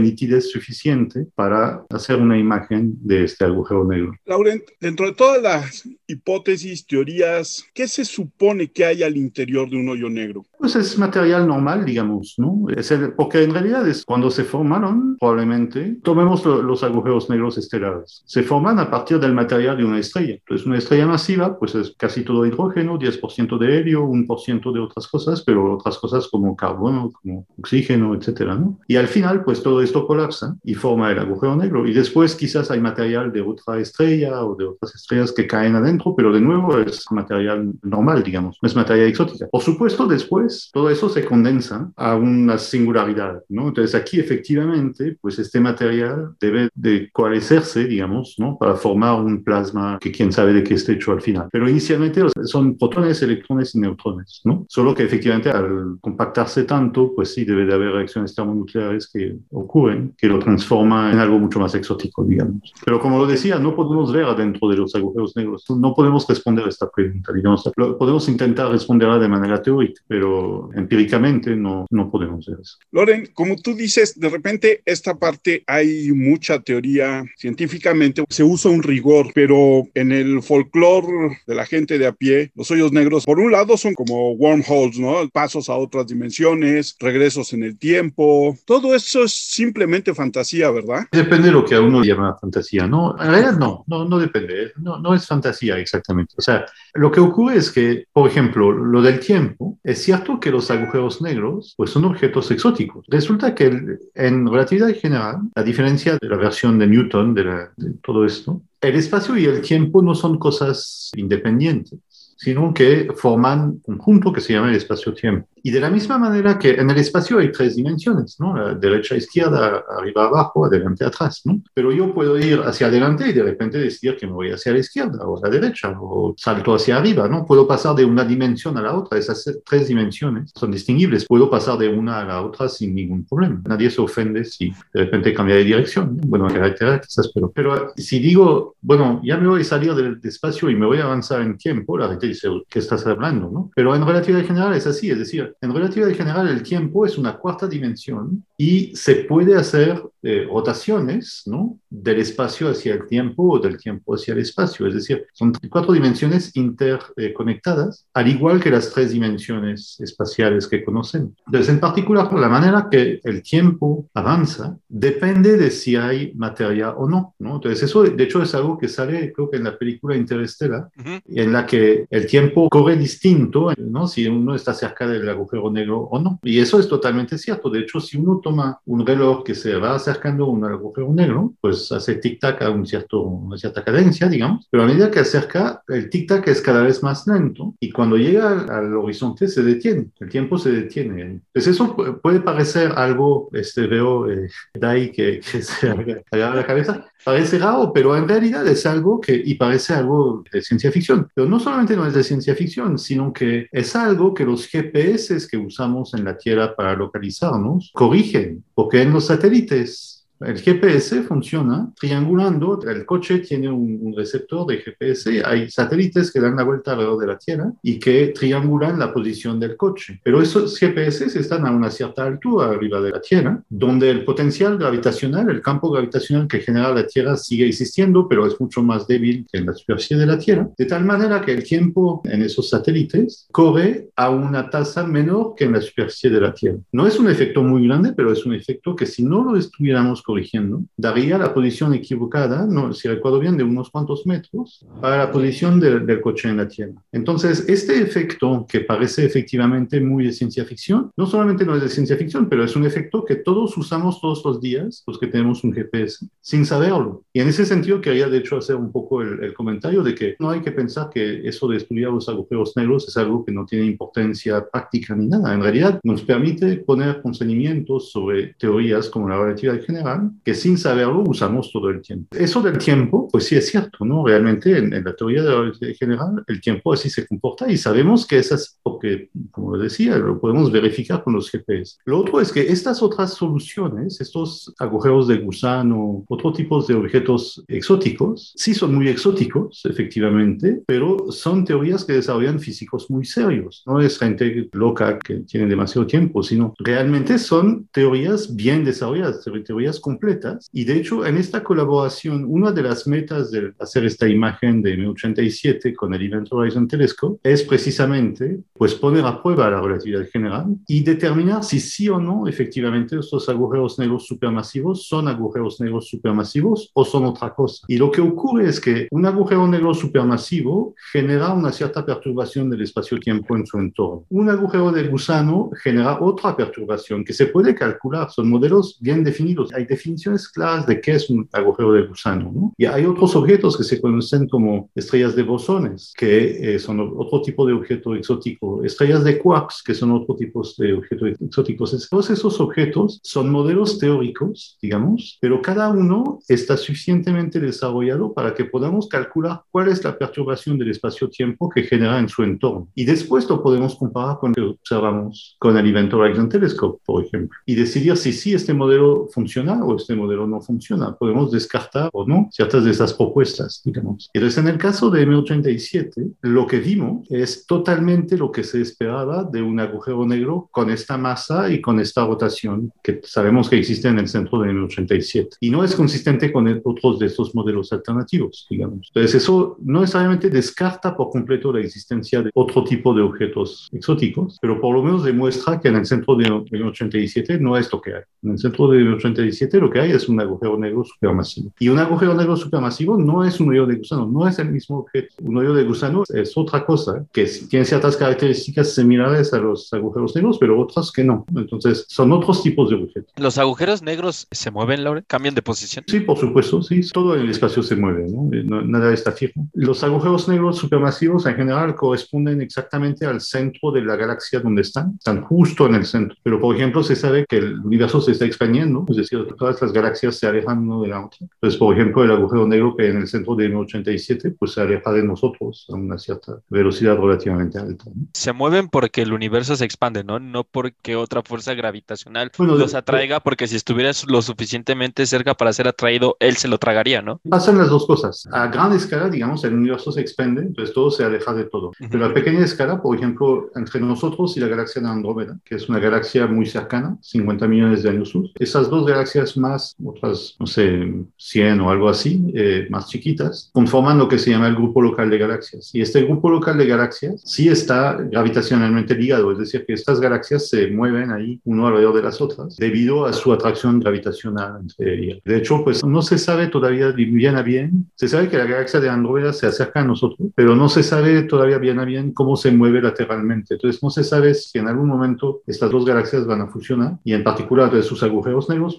nitidez suficiente para hacer una imagen de este agujero negro. Laurent, dentro de todas las hipótesis, teorías, ¿qué se supone que hay al interior de un hoyo negro? Pues es material normal, digamos, ¿no? Es porque en realidad es cuando se formaron, probablemente, tomemos los agujeros negros estelares. Se forman a partir del material de una estrella. Entonces, una estrella masiva, pues es casi todo hidrógeno, 10% de helio, 1% de otras cosas, pero otras cosas como carbono, como oxígeno, etcétera, ¿no? Y al final, pues todo esto colapsa y forma el agujero negro. Y después quizás hay material de otra estrella o de otras estrellas que caen adentro, pero de nuevo es material normal, digamos, no es materia exótica. Por supuesto, después todo eso se condensa a una singularidad, ¿no? Entonces aquí efectivamente, pues este material debe de coalescerse, digamos, ¿no? Para formar un plasma que quién sabe de qué esté hecho al final. Pero inicialmente son protones, electrones y neutrones, ¿no? Solo que efectivamente al compactarse tanto, pues sí debe de haber reacciones termonucleares que ocurren, que lo transforman en algo mucho más exótico, digamos. Pero como lo decía, no podemos ver adentro de los agujeros negros, no podemos responder a esta pregunta, digamos. Podemos intentar responderla de manera teórica, pero empíricamente no, no podemos ver eso. Loren, como tú dices, de repente esta parte hay mucha teoría científicamente, se usa un rigor, pero en el folclore de la gente de a pie, los hoyos negros, por un lado son como wormholes, ¿no? Pasos a otras dimensiones, regresos en el tiempo, todo eso es simplemente fantasía, ¿verdad? Depende de lo que a uno llama fantasía, ¿no? En realidad no, no, no depende, no, no es fantasía exactamente. O sea, lo que ocurre es que, por ejemplo, lo del tiempo, es cierto que los agujeros negros pues, son objetos exóticos. Resulta que en relatividad general, a diferencia de la versión de Newton de, de todo esto, el espacio y el tiempo no son cosas independientes sino que forman un conjunto que se llama el espacio-tiempo. Y de la misma manera que en el espacio hay tres dimensiones, ¿no? La derecha, izquierda, arriba, abajo, adelante, atrás, ¿no? Pero yo puedo ir hacia adelante y de repente decidir que me voy hacia la izquierda o a la derecha o salto hacia arriba, ¿no? Puedo pasar de una dimensión a la otra. Esas tres dimensiones son distinguibles. Puedo pasar de una a la otra sin ningún problema. Nadie se ofende si de repente cambia de dirección. ¿no? Bueno, características, quizás, pero, pero si digo, bueno, ya me voy a salir del espacio y me voy a avanzar en tiempo, la gente dice, ¿qué estás hablando? ¿no? Pero en relatividad general es así, es decir, en relatividad general el tiempo es una cuarta dimensión y se puede hacer eh, rotaciones ¿no? del espacio hacia el tiempo o del tiempo hacia el espacio, es decir, son cuatro dimensiones interconectadas, al igual que las tres dimensiones espaciales que conocemos. Entonces, en particular, la manera que el tiempo avanza depende de si hay materia o no. ¿no? Entonces, eso de hecho es algo que sale, creo que en la película Interestela, en la que el tiempo corre distinto, ¿no? Si uno está cerca del agujero negro o no. Y eso es totalmente cierto. De hecho, si uno toma un reloj que se va acercando a un agujero negro, pues hace tic-tac a un cierto, una cierta cadencia, digamos, pero a medida que acerca, el tic-tac es cada vez más lento y cuando llega al, horizonte se detiene, el tiempo se detiene. Entonces eso puede parecer algo, este, veo eh, Dai que, que se [LAUGHS] agarra la cabeza, Parece raro, pero en realidad es algo que, y parece algo de ciencia ficción, pero no solamente no es de ciencia ficción, sino que es algo que los GPS que usamos en la Tierra para localizarnos corrigen, porque en los satélites el GPS funciona triangulando, el coche tiene un, receptor de GPS, hay satélites que dan la vuelta alrededor de la Tierra y que triangulan la posición del coche. Pero esos GPS están a una cierta altura arriba de la Tierra, donde el potencial gravitacional, el campo gravitacional que genera la Tierra sigue existiendo, pero es mucho más débil que en la superficie de la Tierra, de tal manera que el tiempo en esos satélites corre a una tasa menor que en la superficie de la Tierra. No es un efecto muy grande, pero es un efecto que si no lo estuviéramos corrigiendo, daría la posición equivocada, no, si recuerdo bien, de unos cuantos metros para la posición del coche en la Tierra. Entonces, este efecto que parece efectivamente muy de ciencia ficción, no solamente no es de ciencia ficción, pero es un efecto que todos usamos todos los días, los que tenemos un GPS, sin saberlo. Y en ese sentido quería de hecho hacer un poco el, el comentario de que no hay que pensar que eso de estudiar los agujeros negros es algo que no tiene importancia práctica ni nada. En realidad nos permite poner conocimientos sobre teorías como la relatividad general que sin saberlo usamos todo el tiempo. Eso del tiempo, pues sí es cierto, ¿no? Realmente en, la teoría de la relatividad general el tiempo así se comporta y sabemos que esas, porque como decía, lo podemos verificar con los GPS. Lo otro es que estas otras soluciones, estos agujeros de gusano, otro tipo de objetos exóticos, sí son muy exóticos, efectivamente, pero son teorías que desarrollan físicos muy serios. No es gente loca que tiene demasiado tiempo, sino realmente son teorías bien desarrolladas, teorías completas. Y de hecho, en esta colaboración, una de las metas de hacer esta imagen de M87 con el Event Horizon Telescope es precisamente pues poner a prueba la relatividad general y determinar si sí o no efectivamente estos agujeros negros supermasivos son agujeros negros supermasivos o son otra cosa. Y lo que ocurre es que un agujero negro supermasivo genera una cierta perturbación del espacio-tiempo en su entorno. Un agujero de gusano genera otra perturbación que se puede calcular, son modelos bien definidos. Hay definiciones claras de qué es un agujero de gusano. ¿no? Y hay otros objetos que se conocen como estrellas de bosones, que eh, son otro tipo de objeto exótico, estrellas de quarks, que son otro tipo de objetos exóticos. Todos esos objetos son modelos teóricos, digamos, pero cada uno está suficientemente desarrollado para que podamos calcular cuál es la perturbación del espacio-tiempo que genera en su entorno. Y después lo podemos comparar con lo que observamos con el Event Horizon Telescope, por ejemplo, y decidir si sí este modelo funciona o este modelo no funciona. Podemos descartar o no ciertas de esas propuestas, digamos. Entonces, en el caso de M87, lo que vimos es totalmente lo que se esperaba de un agujero negro con esta masa y con esta rotación que sabemos que existe en el centro de M87. Y no es consistente con otros de estos modelos alternativos, digamos. Entonces, eso no necesariamente descarta por completo la existencia de otro tipo de objetos exóticos, pero por lo menos demuestra que en el centro de M87 no es lo que hay. En el centro de M87 lo que hay es un agujero negro supermasivo. Y un agujero negro supermasivo no es un hoyo de gusano, no es el mismo objeto. Un hoyo de gusano es otra cosa, que tiene ciertas características similares a los agujeros negros, pero otras que no. Entonces, son otros tipos de objetos. ¿Los agujeros negros se mueven, Laura? ¿Cambian de posición? Sí, por supuesto, sí. Todo en el espacio se mueve, ¿no? Nada está fijo. Los agujeros negros supermasivos en general corresponden exactamente al centro de la galaxia donde están. Están justo en el centro. Pero, por ejemplo, se sabe que el universo se está expandiendo, es decir, todas las galaxias se alejan una de la otra. Entonces, por ejemplo, el agujero negro que en el centro de M87, pues se aleja de nosotros a una cierta velocidad relativamente alta. Se mueven porque el universo se expande, ¿no? No porque otra fuerza gravitacional los atraiga, porque si estuvieras lo suficientemente cerca para ser atraído, él se lo tragaría, ¿no? Pasan las dos cosas. A gran escala, digamos, el universo se expande, entonces todo se aleja de todo. Pero a pequeña escala, por ejemplo, entre nosotros y la galaxia de Andrómeda, que es una galaxia muy cercana, 50 millones de años luz, esas dos galaxias más, otras, no sé, 100 o algo así, eh, más chiquitas, conforman lo que se llama el grupo local de galaxias. Y este grupo local de galaxias sí está gravitacionalmente ligado, es decir, que estas galaxias se mueven ahí uno alrededor de las otras debido a su atracción gravitacional entre ellas. De hecho, pues no se sabe todavía bien a bien, se sabe que la galaxia de Andrómeda se acerca a nosotros, pero no se sabe todavía bien a bien cómo se mueve lateralmente. Entonces no se sabe si en algún momento estas dos galaxias van a fusionar y en particular de sus agujeros negros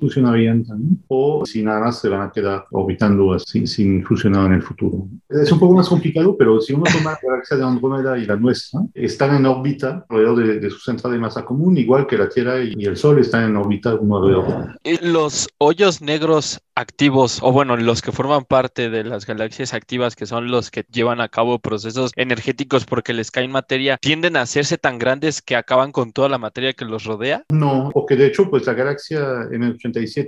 o si nada más se van a quedar orbitando sin, sin fusionar en el futuro. Es un poco más complicado, pero si uno toma la galaxia de Andrómeda y la nuestra, están en órbita alrededor de, su centro de masa común, igual que la Tierra y el Sol están en órbita uno alrededor. Los hoyos negros activos, o bueno, los que forman parte de las galaxias activas, que son los que llevan a cabo procesos energéticos porque les caen materia, tienden a hacerse tan grandes que acaban con toda la materia que los rodea? No, porque de hecho, pues la galaxia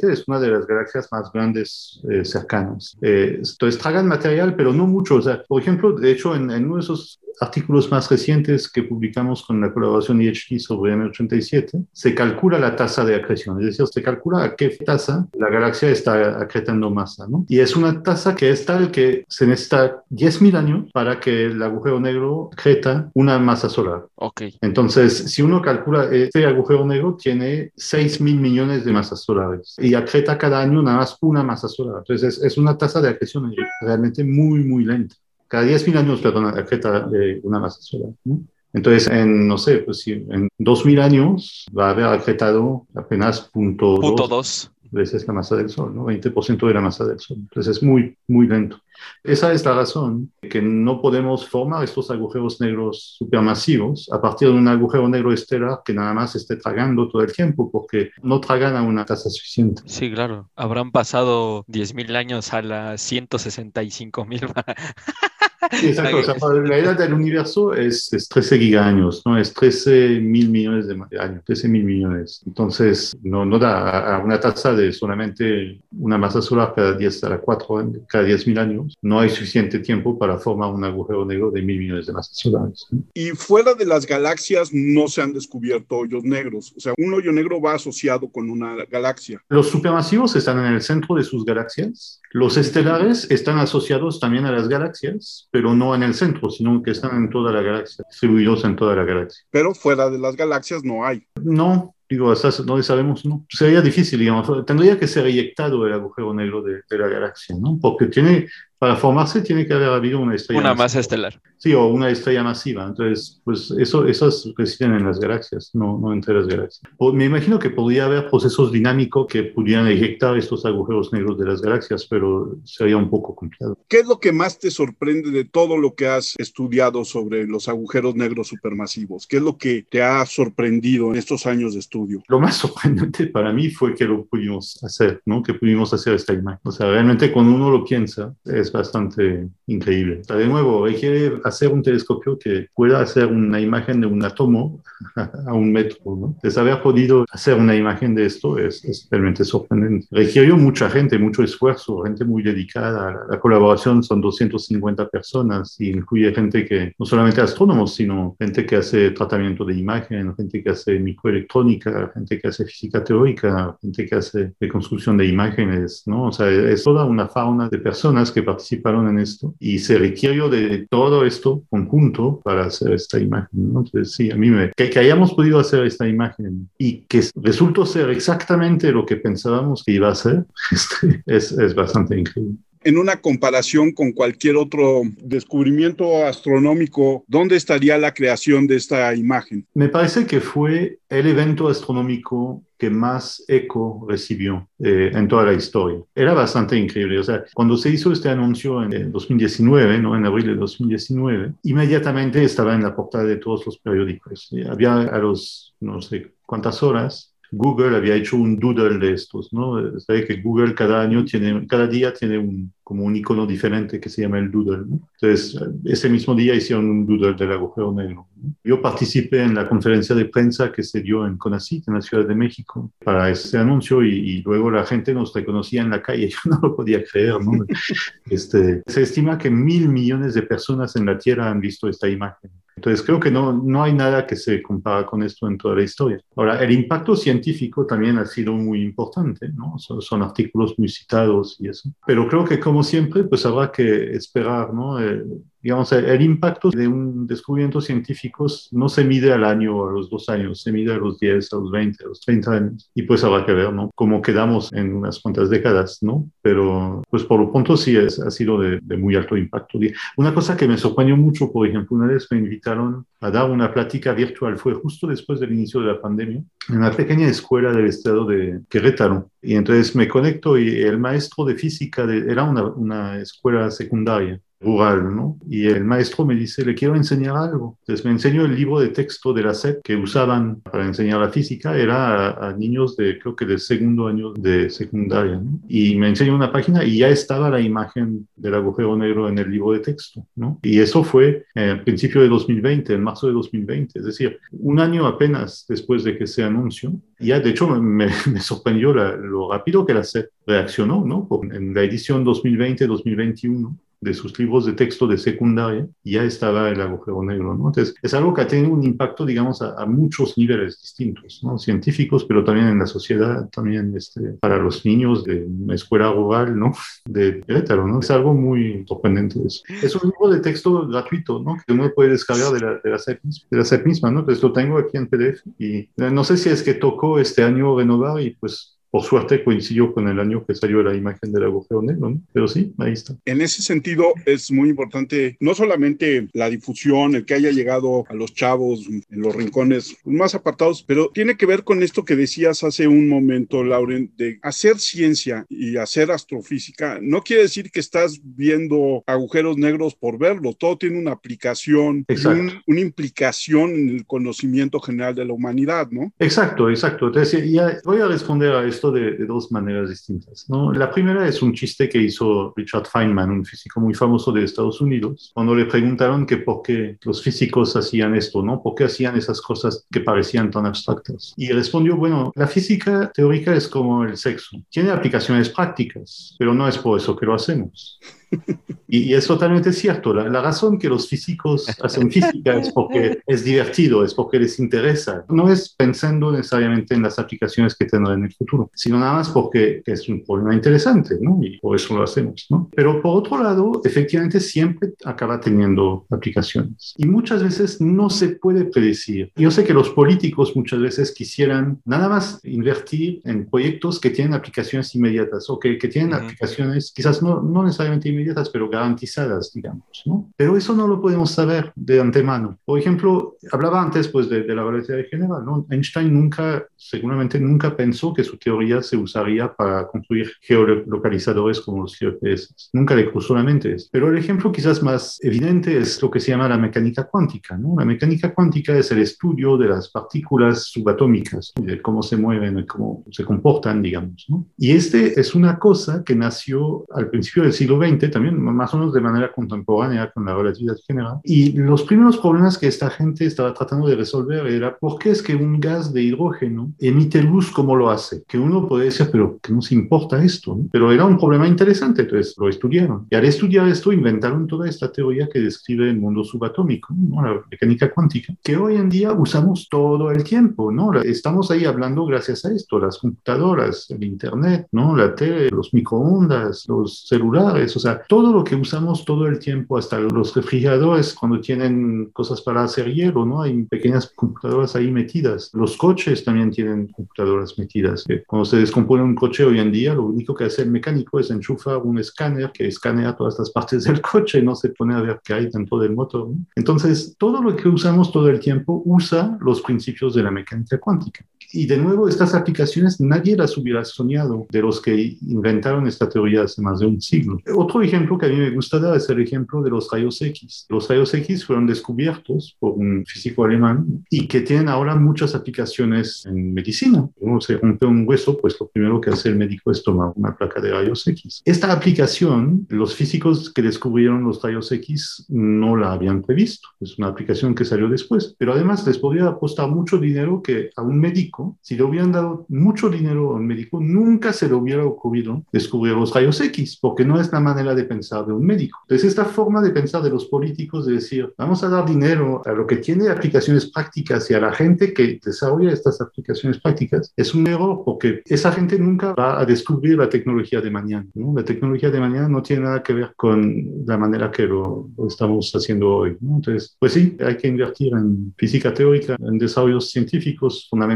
M87 es una de las galaxias más grandes eh, cercanas. Eh, entonces tragan material, pero no mucho. O sea, por ejemplo, de hecho, en, en uno de esos artículos más recientes que publicamos con la colaboración IHT sobre M87, se calcula la tasa de acreción, es decir, se calcula a qué tasa la galaxia está acretando masa, ¿no? Y es una tasa que es tal que se necesita 10.000 años para que el agujero negro acreta una masa solar. Ok. Entonces, si uno calcula, este agujero negro tiene 6.000 millones de masas solares y acreta cada año nada más una masa solar. Entonces, es, es una tasa de acreción realmente muy, muy lenta cada 10.000 años, perdón, acreta de una masa solar. ¿no? Entonces, en, no sé, pues si en 2.000 años va a haber acretado apenas punto, Punto 2 veces la masa del Sol, ¿no? 20% de la masa del Sol. Entonces es muy, muy lento. Esa es la razón que no podemos formar estos agujeros negros supermasivos a partir de un agujero negro estelar que nada más esté tragando todo el tiempo, porque no tragan a una tasa suficiente. Sí, claro. Habrán pasado 10.000 años a las [LAUGHS] 165.000. Sí, exacto. O sea, la edad del universo es, es 13 gigaños, ¿no? Es 13 mil millones de años, 13 mil millones. Entonces, no, no da a, a una tasa de solamente una masa solar cada 10 a la 4, cada 10 mil años. No hay suficiente tiempo para formar un agujero negro de mil millones de masas solares. ¿no? Y fuera de las galaxias no se han descubierto hoyos negros. O sea, un hoyo negro va asociado con una galaxia. Los supermasivos están en el centro de sus galaxias. Los estelares están asociados también a las galaxias, pero no en el centro, sino que están en toda la galaxia, distribuidos en toda la galaxia. Pero fuera de las galaxias no hay. No, digo, esas no sabemos, no. Sería difícil, digamos. Tendría que ser eyectado el agujero negro de, de la galaxia, ¿no? Porque tiene, para formarse tiene que haber habido una estrella. Una masa estelar. Sí, o una estrella masiva. Entonces, pues eso, esas residen en las galaxias, no, no entre las galaxias. Me imagino que podría haber procesos dinámicos que pudieran eyectar estos agujeros negros de las galaxias, pero sería un poco complicado. ¿Qué es lo que más te sorprende de todo lo que has estudiado sobre los agujeros negros supermasivos? ¿Qué es lo que te ha sorprendido en estos años de estudio? Lo más [LAUGHS] sorprendente para mí fue que lo pudimos hacer, ¿no? Que pudimos hacer esta imagen. O sea, realmente cuando uno lo piensa, es bastante increíble. De nuevo, requiere hacer un telescopio que pueda hacer una imagen de un átomo [LAUGHS] a un metro, ¿no? Entonces, haber podido hacer una imagen de esto es, realmente sorprendente. Requirió mucha gente, mucho esfuerzo, gente muy dedicada. La colaboración son 250 personas y incluye gente que, no solamente astrónomos, sino gente que hace tratamiento de imagen, gente que hace microelectrónica, gente que hace física teórica, gente que hace reconstrucción de imágenes, ¿no? O sea, es toda una fauna de personas que participaron en esto y se requirió de todo esto conjunto para hacer esta imagen, ¿no? Entonces, sí, a mí me... Que, que hayamos podido hacer esta imagen y que resultó ser exactamente lo que pensábamos que iba a ser, [LAUGHS] este, es, es bastante increíble en una comparación con cualquier otro descubrimiento astronómico, ¿dónde estaría la creación de esta imagen? Me parece que fue el evento astronómico que más eco recibió eh, en toda la historia. Era bastante increíble. O sea, cuando se hizo este anuncio en 2019, ¿no? en abril de 2019, inmediatamente estaba en la portada de todos los periódicos. Había a los, no sé cuántas horas, Google había hecho un doodle de estos, ¿no? Sabe que Google cada año tiene, cada día tiene un, como un icono diferente que se llama el doodle, ¿no? Entonces, ese mismo día hicieron un doodle del agujero negro. Yo participé en la conferencia de prensa que se dio en CONACYT, en la Ciudad de México, para ese anuncio y, y luego la gente nos reconocía en la calle. [LAUGHS] Yo no lo podía creer, ¿no? Este, se estima que mil millones de personas en la Tierra han visto esta imagen. Entonces creo que no, no hay nada que se compara con esto en toda la historia. Ahora, el impacto científico también ha sido muy importante, ¿no? Son, son artículos muy citados y eso. Pero creo que como siempre, pues habrá que esperar, ¿no? Eh, digamos, el, el, impacto de un descubrimiento científico no se mide al año o a los dos años, se mide a los 10, a los 20, a los 30 años. Y pues habrá que ver, ¿no? Cómo quedamos en unas cuantas décadas, ¿no? Pero pues por lo pronto sí es, ha sido de, de, muy alto impacto. Una cosa que me sorprendió mucho, por ejemplo, una vez me invitaron a dar una plática virtual, fue justo después del inicio de la pandemia, en una pequeña escuela del estado de Querétaro. Y entonces me conecto y el maestro de física de, era una, una escuela secundaria rural, ¿no? Y el maestro me dice, le quiero enseñar algo. Entonces me enseñó el libro de texto de la SEP que usaban para enseñar la física, era a, a niños de, creo que de segundo año de secundaria, ¿no? Y me enseñó una página y ya estaba la imagen del agujero negro en el libro de texto, ¿no? Y eso fue en principio de 2020, en marzo de 2020, es decir, un año apenas después de que se anunció. Ya, de hecho, me, [LAUGHS] me sorprendió la, lo rápido que la SEP reaccionó, ¿no? En la edición 2020-2021 de sus libros de texto de secundaria, ya estaba el agujero negro, ¿no? Entonces, es algo que ha tenido un impacto, digamos, a, muchos niveles distintos, ¿no? Científicos, pero también en la sociedad, también este, para los niños de una escuela rural, ¿no? De Querétaro, ¿no? Es algo muy sorprendente eso. Es un libro de texto gratuito, ¿no? Que uno puede descargar de la, de la SEP, de la SEP misma, ¿no? Entonces lo tengo aquí en PDF y eh, no sé si es que tocó este año renovar y pues por suerte coincidió con el año que salió la imagen del agujero negro, ¿no? Pero sí, ahí está. En ese sentido es muy importante no solamente la difusión, el que haya llegado a los chavos en los rincones más apartados, pero tiene que ver con esto que decías hace un momento, Lauren, de hacer ciencia y hacer astrofísica. No quiere decir que estás viendo agujeros negros por verlos, todo tiene una aplicación, una implicación en el conocimiento general de la humanidad, ¿no? Exacto, exacto. Entonces, ya voy a responder a esto de, dos maneras distintas. ¿no? La primera es un chiste que hizo Richard Feynman, un físico muy famoso de Estados Unidos, cuando le preguntaron que por qué los físicos hacían esto, ¿no? ¿Por qué hacían esas cosas que parecían tan abstractas? Y respondió, bueno, la física teórica es como el sexo. Tiene aplicaciones prácticas, pero no es por eso que lo hacemos. Y, es totalmente cierto. La, la, razón que los físicos hacen física es porque es divertido, es porque les interesa. No es pensando necesariamente en las aplicaciones que tendrán en el futuro, sino nada más porque es un problema interesante, ¿no? Y por eso lo hacemos, ¿no? Pero por otro lado, efectivamente siempre acaba teniendo aplicaciones. Y muchas veces no se puede predecir. Yo sé que los políticos muchas veces quisieran nada más invertir en proyectos que tienen aplicaciones inmediatas o que, que tienen aplicaciones quizás no, no necesariamente inmediatas, pero garantizadas, digamos, ¿no? Pero eso no lo podemos saber de antemano. Por ejemplo, hablaba antes pues de, la relatividad general, ¿no? Einstein nunca, seguramente nunca pensó que su teoría se usaría para construir geolocalizadores como los GPS. Nunca le cruzó la mente. Pero el ejemplo quizás más evidente es lo que se llama la mecánica cuántica, ¿no? La mecánica cuántica es el estudio de las partículas subatómicas, de cómo se mueven, cómo se comportan, digamos, ¿no? Y este es una cosa que nació al principio del siglo XX, también más o menos de manera contemporánea con la relatividad general. Y los primeros problemas que esta gente estaba tratando de resolver era por qué es que un gas de hidrógeno emite luz como lo hace. Que uno puede decir, pero que nos importa esto. Pero era un problema interesante, entonces lo estudiaron. Y al estudiar esto inventaron toda esta teoría que describe el mundo subatómico, ¿no? la mecánica cuántica, que hoy en día usamos todo el tiempo. ¿no? Estamos ahí hablando gracias a esto, las computadoras, el Internet, ¿no? la tele, los microondas, los celulares, o sea, todo lo que usamos todo el tiempo, hasta los refrigeradores cuando tienen cosas para hacer hielo, ¿no? Hay pequeñas computadoras ahí metidas. Los coches también tienen computadoras metidas. Cuando se descompone un coche hoy en día, lo único que hace el mecánico es enchufar un escáner que escanea todas las partes del coche, no se pone a ver qué hay dentro del motor. Entonces, todo lo que usamos todo el tiempo usa los principios de la mecánica cuántica. Y de nuevo, estas aplicaciones nadie las hubiera soñado de los que inventaron esta teoría hace más de un siglo. Otro ejemplo que a mí me gusta dar es el ejemplo de los rayos X. Los rayos X fueron descubiertos por un físico alemán y que tienen ahora muchas aplicaciones en medicina. Uno se rompe un hueso, pues lo primero que hace el médico es tomar una placa de rayos X. Esta aplicación, los físicos que descubrieron los rayos X no la habían previsto. Es una aplicación que salió después. Pero además les podría apostar mucho dinero que a un médico si le hubieran dado mucho dinero a un médico, nunca se le hubiera ocurrido descubrir los rayos X, porque no es la manera de pensar de un médico. Entonces, esta forma de pensar de los políticos de decir, vamos a dar dinero a lo que tiene aplicaciones prácticas y a la gente que desarrolla estas aplicaciones prácticas, es un error, porque esa gente nunca va a descubrir la tecnología de mañana. La tecnología de mañana no tiene nada que ver con la manera que lo, estamos haciendo hoy. Entonces, pues sí, hay que invertir en física teórica, en desarrollos científicos fundamentales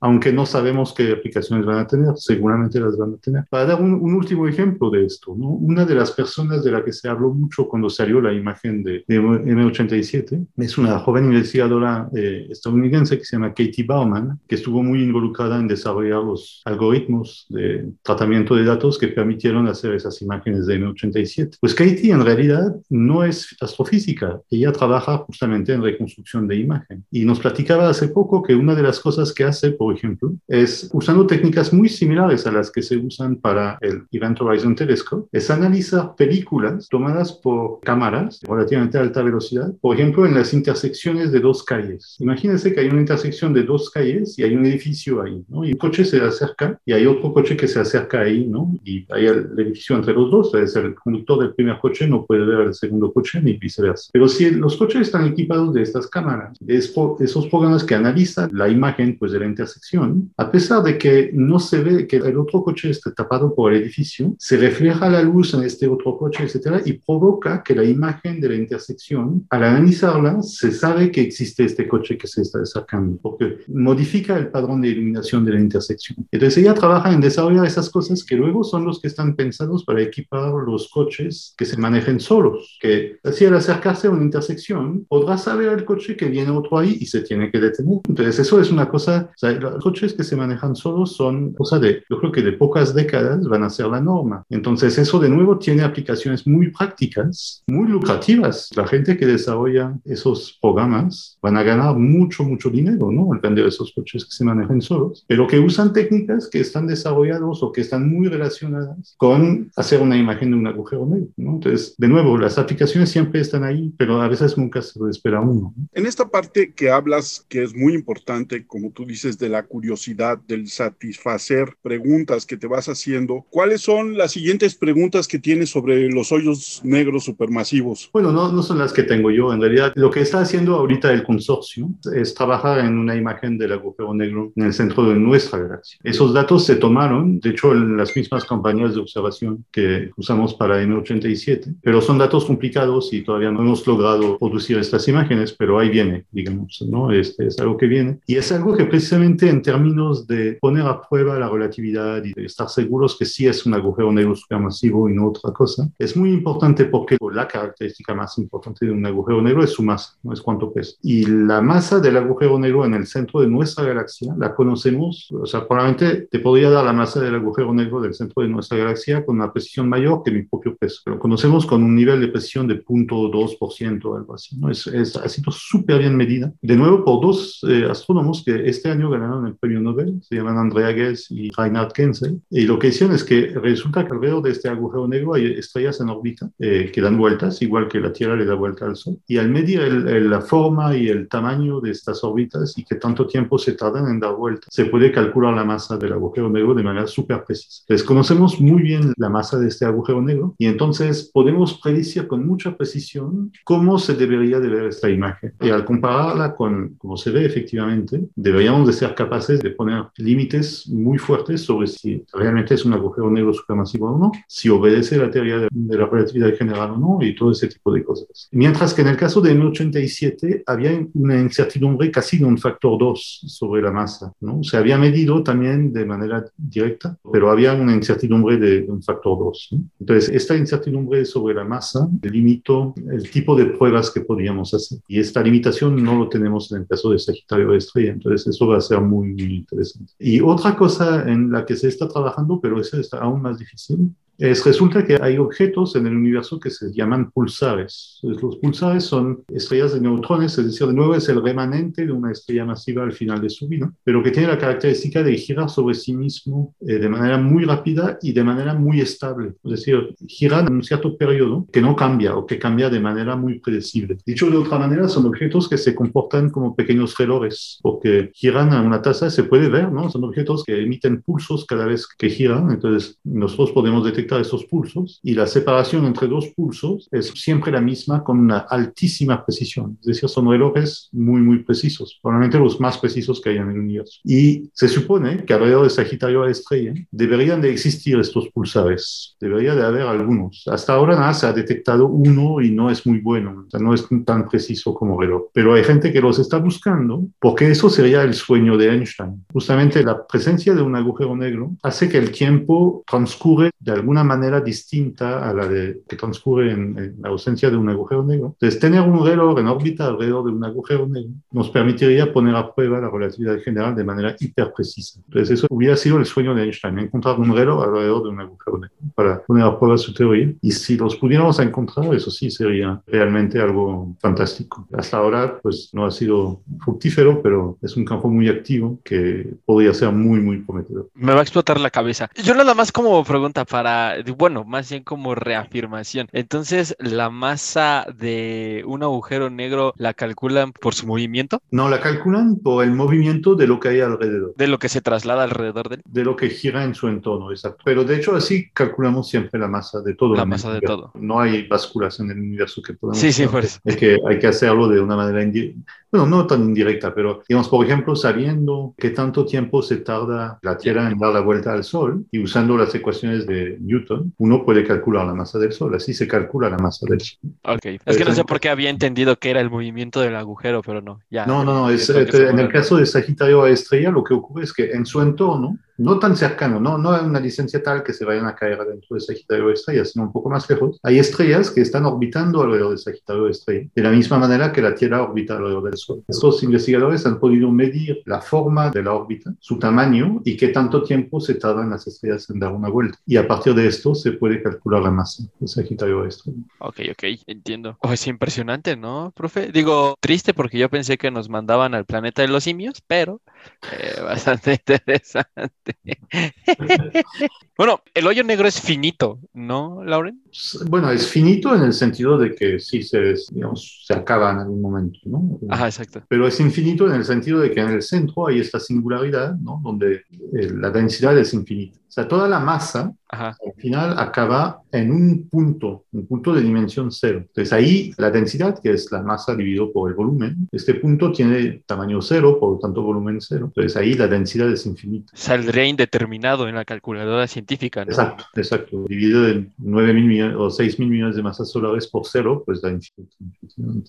aunque no sabemos qué aplicaciones van a tener, seguramente las van a tener. Para dar un, último ejemplo de esto, ¿no? una de las personas de la que se habló mucho cuando salió la imagen de, M87 es una joven investigadora eh, estadounidense que se llama Katie Bauman, que estuvo muy involucrada en desarrollar los algoritmos de tratamiento de datos que permitieron hacer esas imágenes de M87. Pues Katie en realidad no es astrofísica, ella trabaja justamente en reconstrucción de imagen. Y nos platicaba hace poco que una de las cosas que hace por ejemplo, es usando técnicas muy similares a las que se usan para el Event Horizon Telescope, es analizar analizar películas tomadas por cámaras relativamente a alta velocidad, por ejemplo, en las intersecciones de dos calles. Imagínense que hay una intersección de dos calles y hay un edificio ahí, ¿no? Y un coche se acerca y hay otro coche que se acerca ahí, ¿no? Y hay el edificio entre los dos, es el conductor del primer coche no puede ver el segundo coche ni viceversa. Pero si los coches están equipados de estas cámaras, de esos programas que analizan la imagen pues, de la intersección, a pesar de que no se ve que el otro coche esté tapado por el edificio, se refleja la luz en este otro coche, etcétera, y provoca que la imagen de la intersección, al analizarla, se sabe que existe este coche que se está sacando, porque modifica el patrón de iluminación de la intersección. Entonces ella trabaja en desarrollar esas cosas que luego son los que están pensados para equipar los coches que se manejen solos, que así al acercarse a una intersección podrá saber el coche que viene otro ahí y se tiene que detener. Entonces eso es una cosa, o sea, los coches que se manejan solos son cosa de, yo creo que de pocas décadas van a ser la norma. Entonces eso de nuevo tiene aplicaciones muy prácticas, muy lucrativas. La gente que desarrolla esos programas van a ganar mucho, mucho dinero, ¿no? Al vender esos coches que se manejan solos, pero que usan técnicas que están desarrollados o que están muy relacionadas con hacer una imagen de un agujero negro, ¿no? Entonces, de nuevo, las aplicaciones siempre están ahí, pero a veces nunca se lo espera uno. En esta parte que hablas, que es muy importante, como tú dices, de la curiosidad, del satisfacer preguntas que te vas haciendo, ¿cuáles son las siguientes preguntas que tienes sobre los hoyos negros supermasivos? Bueno, no, no son las que tengo yo. En realidad, lo que está haciendo ahorita el consorcio es trabajar en una imagen del agujero negro en el centro de nuestra galaxia. Esos datos se tomaron, de hecho, en las mismas campañas de observación que usamos para M87, pero son datos complicados y todavía no hemos logrado producir estas imágenes, pero ahí viene, digamos, ¿no? Este es algo que viene. Y es algo que precisamente en términos de poner a prueba la relatividad y de estar seguros que sí es un agujero negro supermasivo y no otra cosa, es muy importante porque la característica más importante de un agujero negro es su masa, no es cuánto pesa. Y la masa del agujero negro en el centro de nuestra galaxia la conocemos, o sea, probablemente te podría dar la masa del agujero negro del centro de nuestra galaxia con una precisión mayor que mi propio peso. Lo conocemos con un nivel de precisión de 0.2% o algo así, ¿no? Es, es, ha sido súper bien medida. De nuevo, por dos eh, astrónomos que este año ganaron el premio Nobel, se llaman Andrea Ghez y Reinhard Kenzel, y lo que hicieron es que resulta que alrededor de este agujero negro hay estrellas en órbita eh, que dan vueltas, igual que la Tierra le da vuelta al Sol, y al medir el, la forma y el tamaño de estas órbitas y que tanto tiempo se tardan en dar vueltas, se puede calcular la masa del agujero negro de manera súper precisa. Entonces, conocemos muy bien la masa de este agujero negro y entonces podemos predecir con mucha precisión cómo se debería de ver esta imagen. Y al compararla con cómo se ve efectivamente, deberíamos de ser capaces de poner límites muy fuertes sobre si realmente es un agujero negro supermasivo o no, si obedece la teoría de, de la relatividad general o no, y todo ese tipo de cosas. Mientras que en el caso de M87 había una incertidumbre casi de un factor 2 sobre la masa, ¿no? Se había medido también de manera directa, pero había una incertidumbre de, un factor 2. ¿no? Entonces, esta incertidumbre sobre la masa limitó el tipo de pruebas que podíamos hacer. Y esta limitación no lo tenemos en el caso de Sagitario de Estrella, entonces eso va a ser muy, muy interesante. Y otra cosa en la que se está trabajando, pero esa está aún más difícil, es, resulta que hay objetos en el universo que se llaman pulsares. los pulsares son estrellas de neutrones, es decir, de nuevo es el remanente de una estrella masiva al final de su vida, pero que tiene la característica de girar sobre sí mismo eh, de manera muy rápida y de manera muy estable. Es decir, girar en un cierto periodo que no cambia o que cambia de manera muy predecible. Dicho de otra manera, son objetos que se comportan como pequeños relojes, porque giran a una tasa, se puede ver, ¿no? Son objetos que emiten pulsos cada vez que giran, entonces nosotros podemos detectar esos pulsos y la separación entre dos pulsos es siempre la misma con una altísima precisión. Es decir, son relojes muy, muy precisos, probablemente los más precisos que hay en el universo. Y se supone que alrededor de Sagitario a la estrella deberían de existir estos pulsares, debería de haber algunos. Hasta ahora nada se ha detectado uno y no es muy bueno, no es tan preciso como reloj. Pero hay gente que los está buscando porque eso sería el sueño de Einstein. Justamente la presencia de un agujero negro hace que el tiempo transcurre de alguna una manera distinta a la de, que transcurre en, la ausencia de un agujero negro. Entonces, tener un reloj en órbita alrededor de un agujero negro nos permitiría poner a prueba la relatividad general de manera hiper precisa. Entonces, eso hubiera sido el sueño de Einstein, encontrar un reloj alrededor de un agujero negro para poner a prueba su teoría. Y si los pudiéramos encontrar, eso sí sería realmente algo fantástico. Hasta ahora, pues no ha sido fructífero, pero es un campo muy activo que podría ser muy, muy prometedor. Me va a explotar la cabeza. Yo nada más como pregunta para bueno, más bien como reafirmación. Entonces, ¿la masa de un agujero negro la calculan por su movimiento? No, la calculan por el movimiento de lo que hay alrededor. De lo que se traslada alrededor de él. De lo que gira en su entorno, exacto. Pero de hecho así calculamos siempre la masa de todo. La masa de todo. No hay básculas en el universo que podamos... Sí, sí, por eso. Es que hay que hacerlo de una manera indirecta bueno, no tan indirecta, pero digamos, por ejemplo, sabiendo que tanto tiempo se tarda la Tierra en dar la vuelta al Sol y usando las ecuaciones de Newton, uno puede calcular la masa del Sol. Así se calcula la masa del Sol. Ok. Es que no sé por qué había entendido que era el movimiento del agujero, pero no. Ya, no, no, no. Es, en el caso de Sagitario a estrella, lo que ocurre es que en su entorno, no tan cercano, no, no hay una distancia tal que se vayan a caer dentro de Sagitario estrella, sino un poco más lejos. Hay estrellas que están orbitando alrededor de Sagitario estrella, de la misma manera que la Tierra orbita alrededor del Sol. Estos investigadores han podido medir la forma de la órbita, su tamaño y qué tanto tiempo se tardan las estrellas en dar una vuelta. Y a partir de esto se puede calcular la masa de Sagitario estrella. Ok, ok, entiendo. Oh, es impresionante, ¿no, profe? Digo, triste porque yo pensé que nos mandaban al planeta de los simios, pero eh, bastante [LAUGHS] interesante. [LAUGHS] bueno, el hoyo negro es finito, ¿no, Lauren? Bueno, es finito en el sentido de que sí se, digamos, se acaba en algún momento, ¿no? Ajá, exacto. Pero es infinito en el sentido de que en el centro hay esta singularidad, ¿no? Donde eh, la densidad es infinita. O sea, toda la masa al final acaba en un punto, un punto de dimensión cero. Entonces ahí la densidad, que es la masa dividido por el volumen, este punto tiene tamaño cero, por lo tanto volumen cero. Entonces ahí la densidad es infinita. Saldría indeterminado en la calculadora científica, ¿no? Exacto, exacto. Dividido en 9 mil millones o 6 mil millones de masas solares por cero, pues da infinito.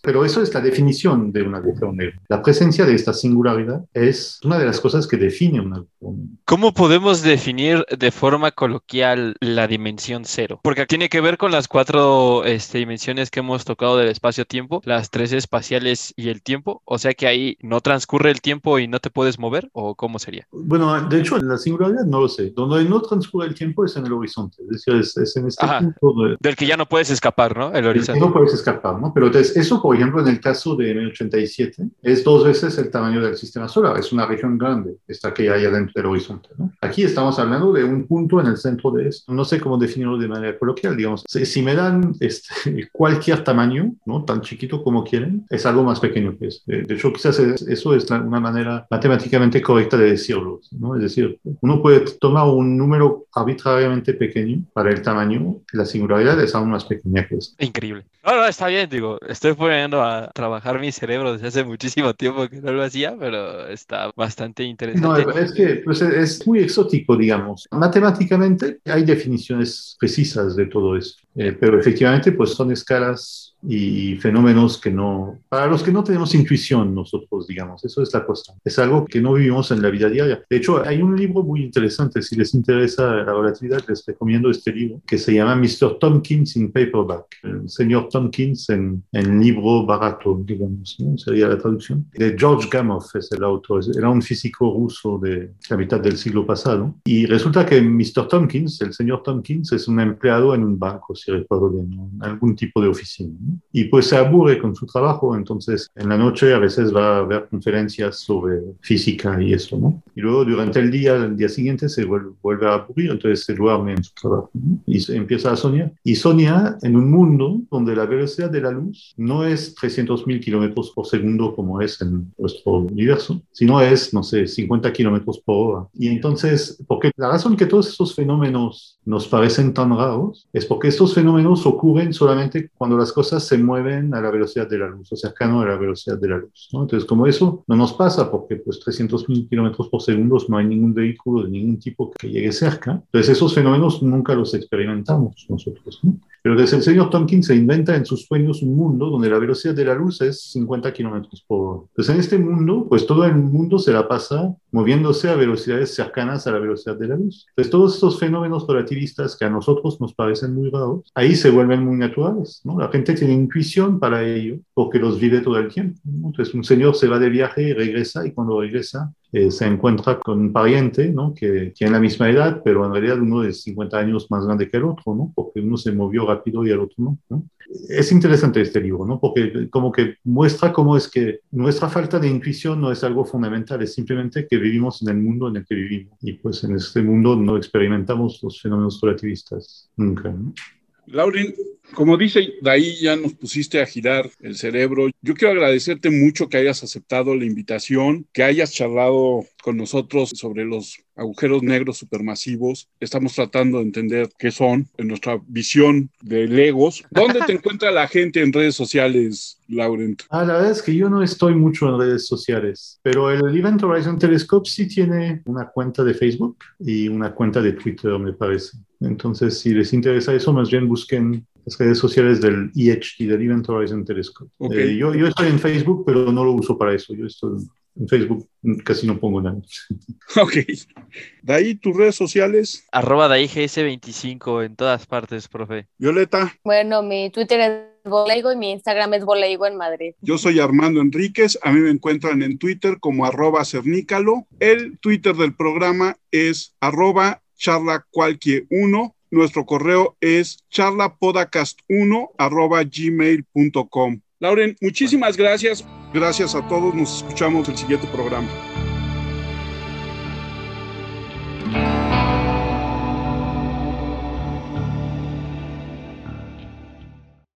Pero eso es la definición de un agujero negro. La presencia de esta singularidad es una de las cosas que define un agujero negro. ¿Cómo podemos definir de forma coloquial la dimensión cero, porque tiene que ver con las cuatro este, dimensiones que hemos tocado del espacio-tiempo, las tres espaciales y el tiempo, o sea que ahí no transcurre el tiempo y no te puedes mover, o cómo sería? Bueno, de hecho, la singularidad no lo sé. Donde no transcurre el tiempo es en el horizonte, es decir, es, en este punto del que ya no puedes escapar, ¿no? El horizonte. No puedes escapar, ¿no? Pero entonces, eso, por ejemplo, en el caso de M87, es dos veces el tamaño del sistema solar, es una región grande, esta que hay adentro del horizonte, ¿no? Aquí estamos hablando de un punto en el centro de esto. No sé cómo definirlo de manera coloquial, digamos. Si, me dan este, [LAUGHS] cualquier tamaño, ¿no? Tan chiquito como quieren, es algo más pequeño que eso. De hecho, quizás eso es una manera matemáticamente correcta de decirlo, ¿no? Es decir, uno puede tomar un número arbitrariamente pequeño para el tamaño, la singularidad es aún más pequeña que eso. Increíble. No, no, está bien, digo, estoy poniendo a trabajar mi cerebro desde hace muchísimo tiempo que no lo hacía, pero está bastante interesante. No, es que pues, es muy exótico, digamos. Matemáticamente hay definiciones precisas de todo esto, eh, pero efectivamente pues son escalas y fenómenos que no, para los que no tenemos intuición nosotros, digamos, eso es la cosa. Es algo que no vivimos en la vida diaria. De hecho, hay un libro muy interesante, si les interesa la relatividad, les recomiendo este libro, que se llama Mr. Tompkins in Paperback, el señor Tompkins en, en libro barato, digamos, ¿no? sería la traducción. De George Gamow es el autor, era un físico ruso de la mitad del siglo pasado. Y resulta que Mr. Tompkins, el señor Tompkins, es un empleado en un banco, si recuerdo bien, en algún tipo de oficina. ¿no? y pues se aburre con su trabajo, entonces en la noche a veces va a ver conferencias sobre física y eso, ¿no? Y luego durante el día, el día siguiente se vuelve, a aburrir, entonces se duerme en su trabajo y se empieza a soñar. Y soña en un mundo donde la velocidad de la luz no es 300.000 kilómetros por segundo como es en nuestro universo, sino es, no sé, 50 kilómetros por hora. Y entonces, porque la razón que todos esos fenómenos nos parecen tan raros es porque estos fenómenos ocurren solamente cuando las cosas se mueven a la velocidad de la luz o cercano a la velocidad de la luz. ¿no? Entonces, como eso no nos pasa porque pues 300.000 kilómetros por segundo no hay ningún vehículo de ningún tipo que llegue cerca, entonces esos fenómenos nunca los experimentamos nosotros. ¿no? Pero desde el señor Tompkins se inventa en sus sueños un mundo donde la velocidad de la luz es 50 kilómetros por hora. Entonces en este mundo, pues todo el mundo se la pasa moviéndose a velocidades cercanas a la velocidad de la luz. Entonces todos estos fenómenos relativistas que a nosotros nos parecen muy raros, ahí se vuelven muy naturales. ¿no? La gente tiene intuición para ello porque los vive todo el tiempo. Entonces un señor se va de viaje y regresa y cuando regresa eh, se encuentra con un pariente ¿no? que tiene la misma edad, pero en realidad uno es 50 años más grande que el otro, ¿no? porque uno se movió rápido y el otro no. ¿no? Es interesante este libro, ¿no? porque como que muestra cómo es que nuestra falta de intuición no es algo fundamental, es simplemente que vivimos en el mundo en el que vivimos. Y pues en este mundo no experimentamos los fenómenos relativistas nunca. ¿no? Lauren, como dice, de ahí ya nos pusiste a girar el cerebro. Yo quiero agradecerte mucho que hayas aceptado la invitación, que hayas charlado con nosotros sobre los agujeros negros supermasivos. Estamos tratando de entender qué son en nuestra visión de Legos. ¿Dónde te [LAUGHS] encuentra la gente en redes sociales, Laurent? Ah, la verdad es que yo no estoy mucho en redes sociales, pero el Event Horizon Telescope sí tiene una cuenta de Facebook y una cuenta de Twitter, me parece. Entonces, si les interesa eso, más bien busquen las redes sociales del EHT, del Event Horizon Telescope. Okay. Eh, yo, yo estoy en Facebook, pero no lo uso para eso. Yo estoy en Facebook, casi no pongo nada. [LAUGHS] Ok. De ahí tus redes sociales. Arroba de IGS25 en todas partes, profe. Violeta. Bueno, mi Twitter es Boleigo y mi Instagram es Boleigo en Madrid. Yo soy Armando Enríquez. A mí me encuentran en Twitter como arroba cernícalo. El Twitter del programa es arroba charlacualquier1. Nuestro correo es charlapodcast1 arroba gmail.com. Lauren, muchísimas gracias. Gracias a todos. Nos escuchamos el siguiente programa.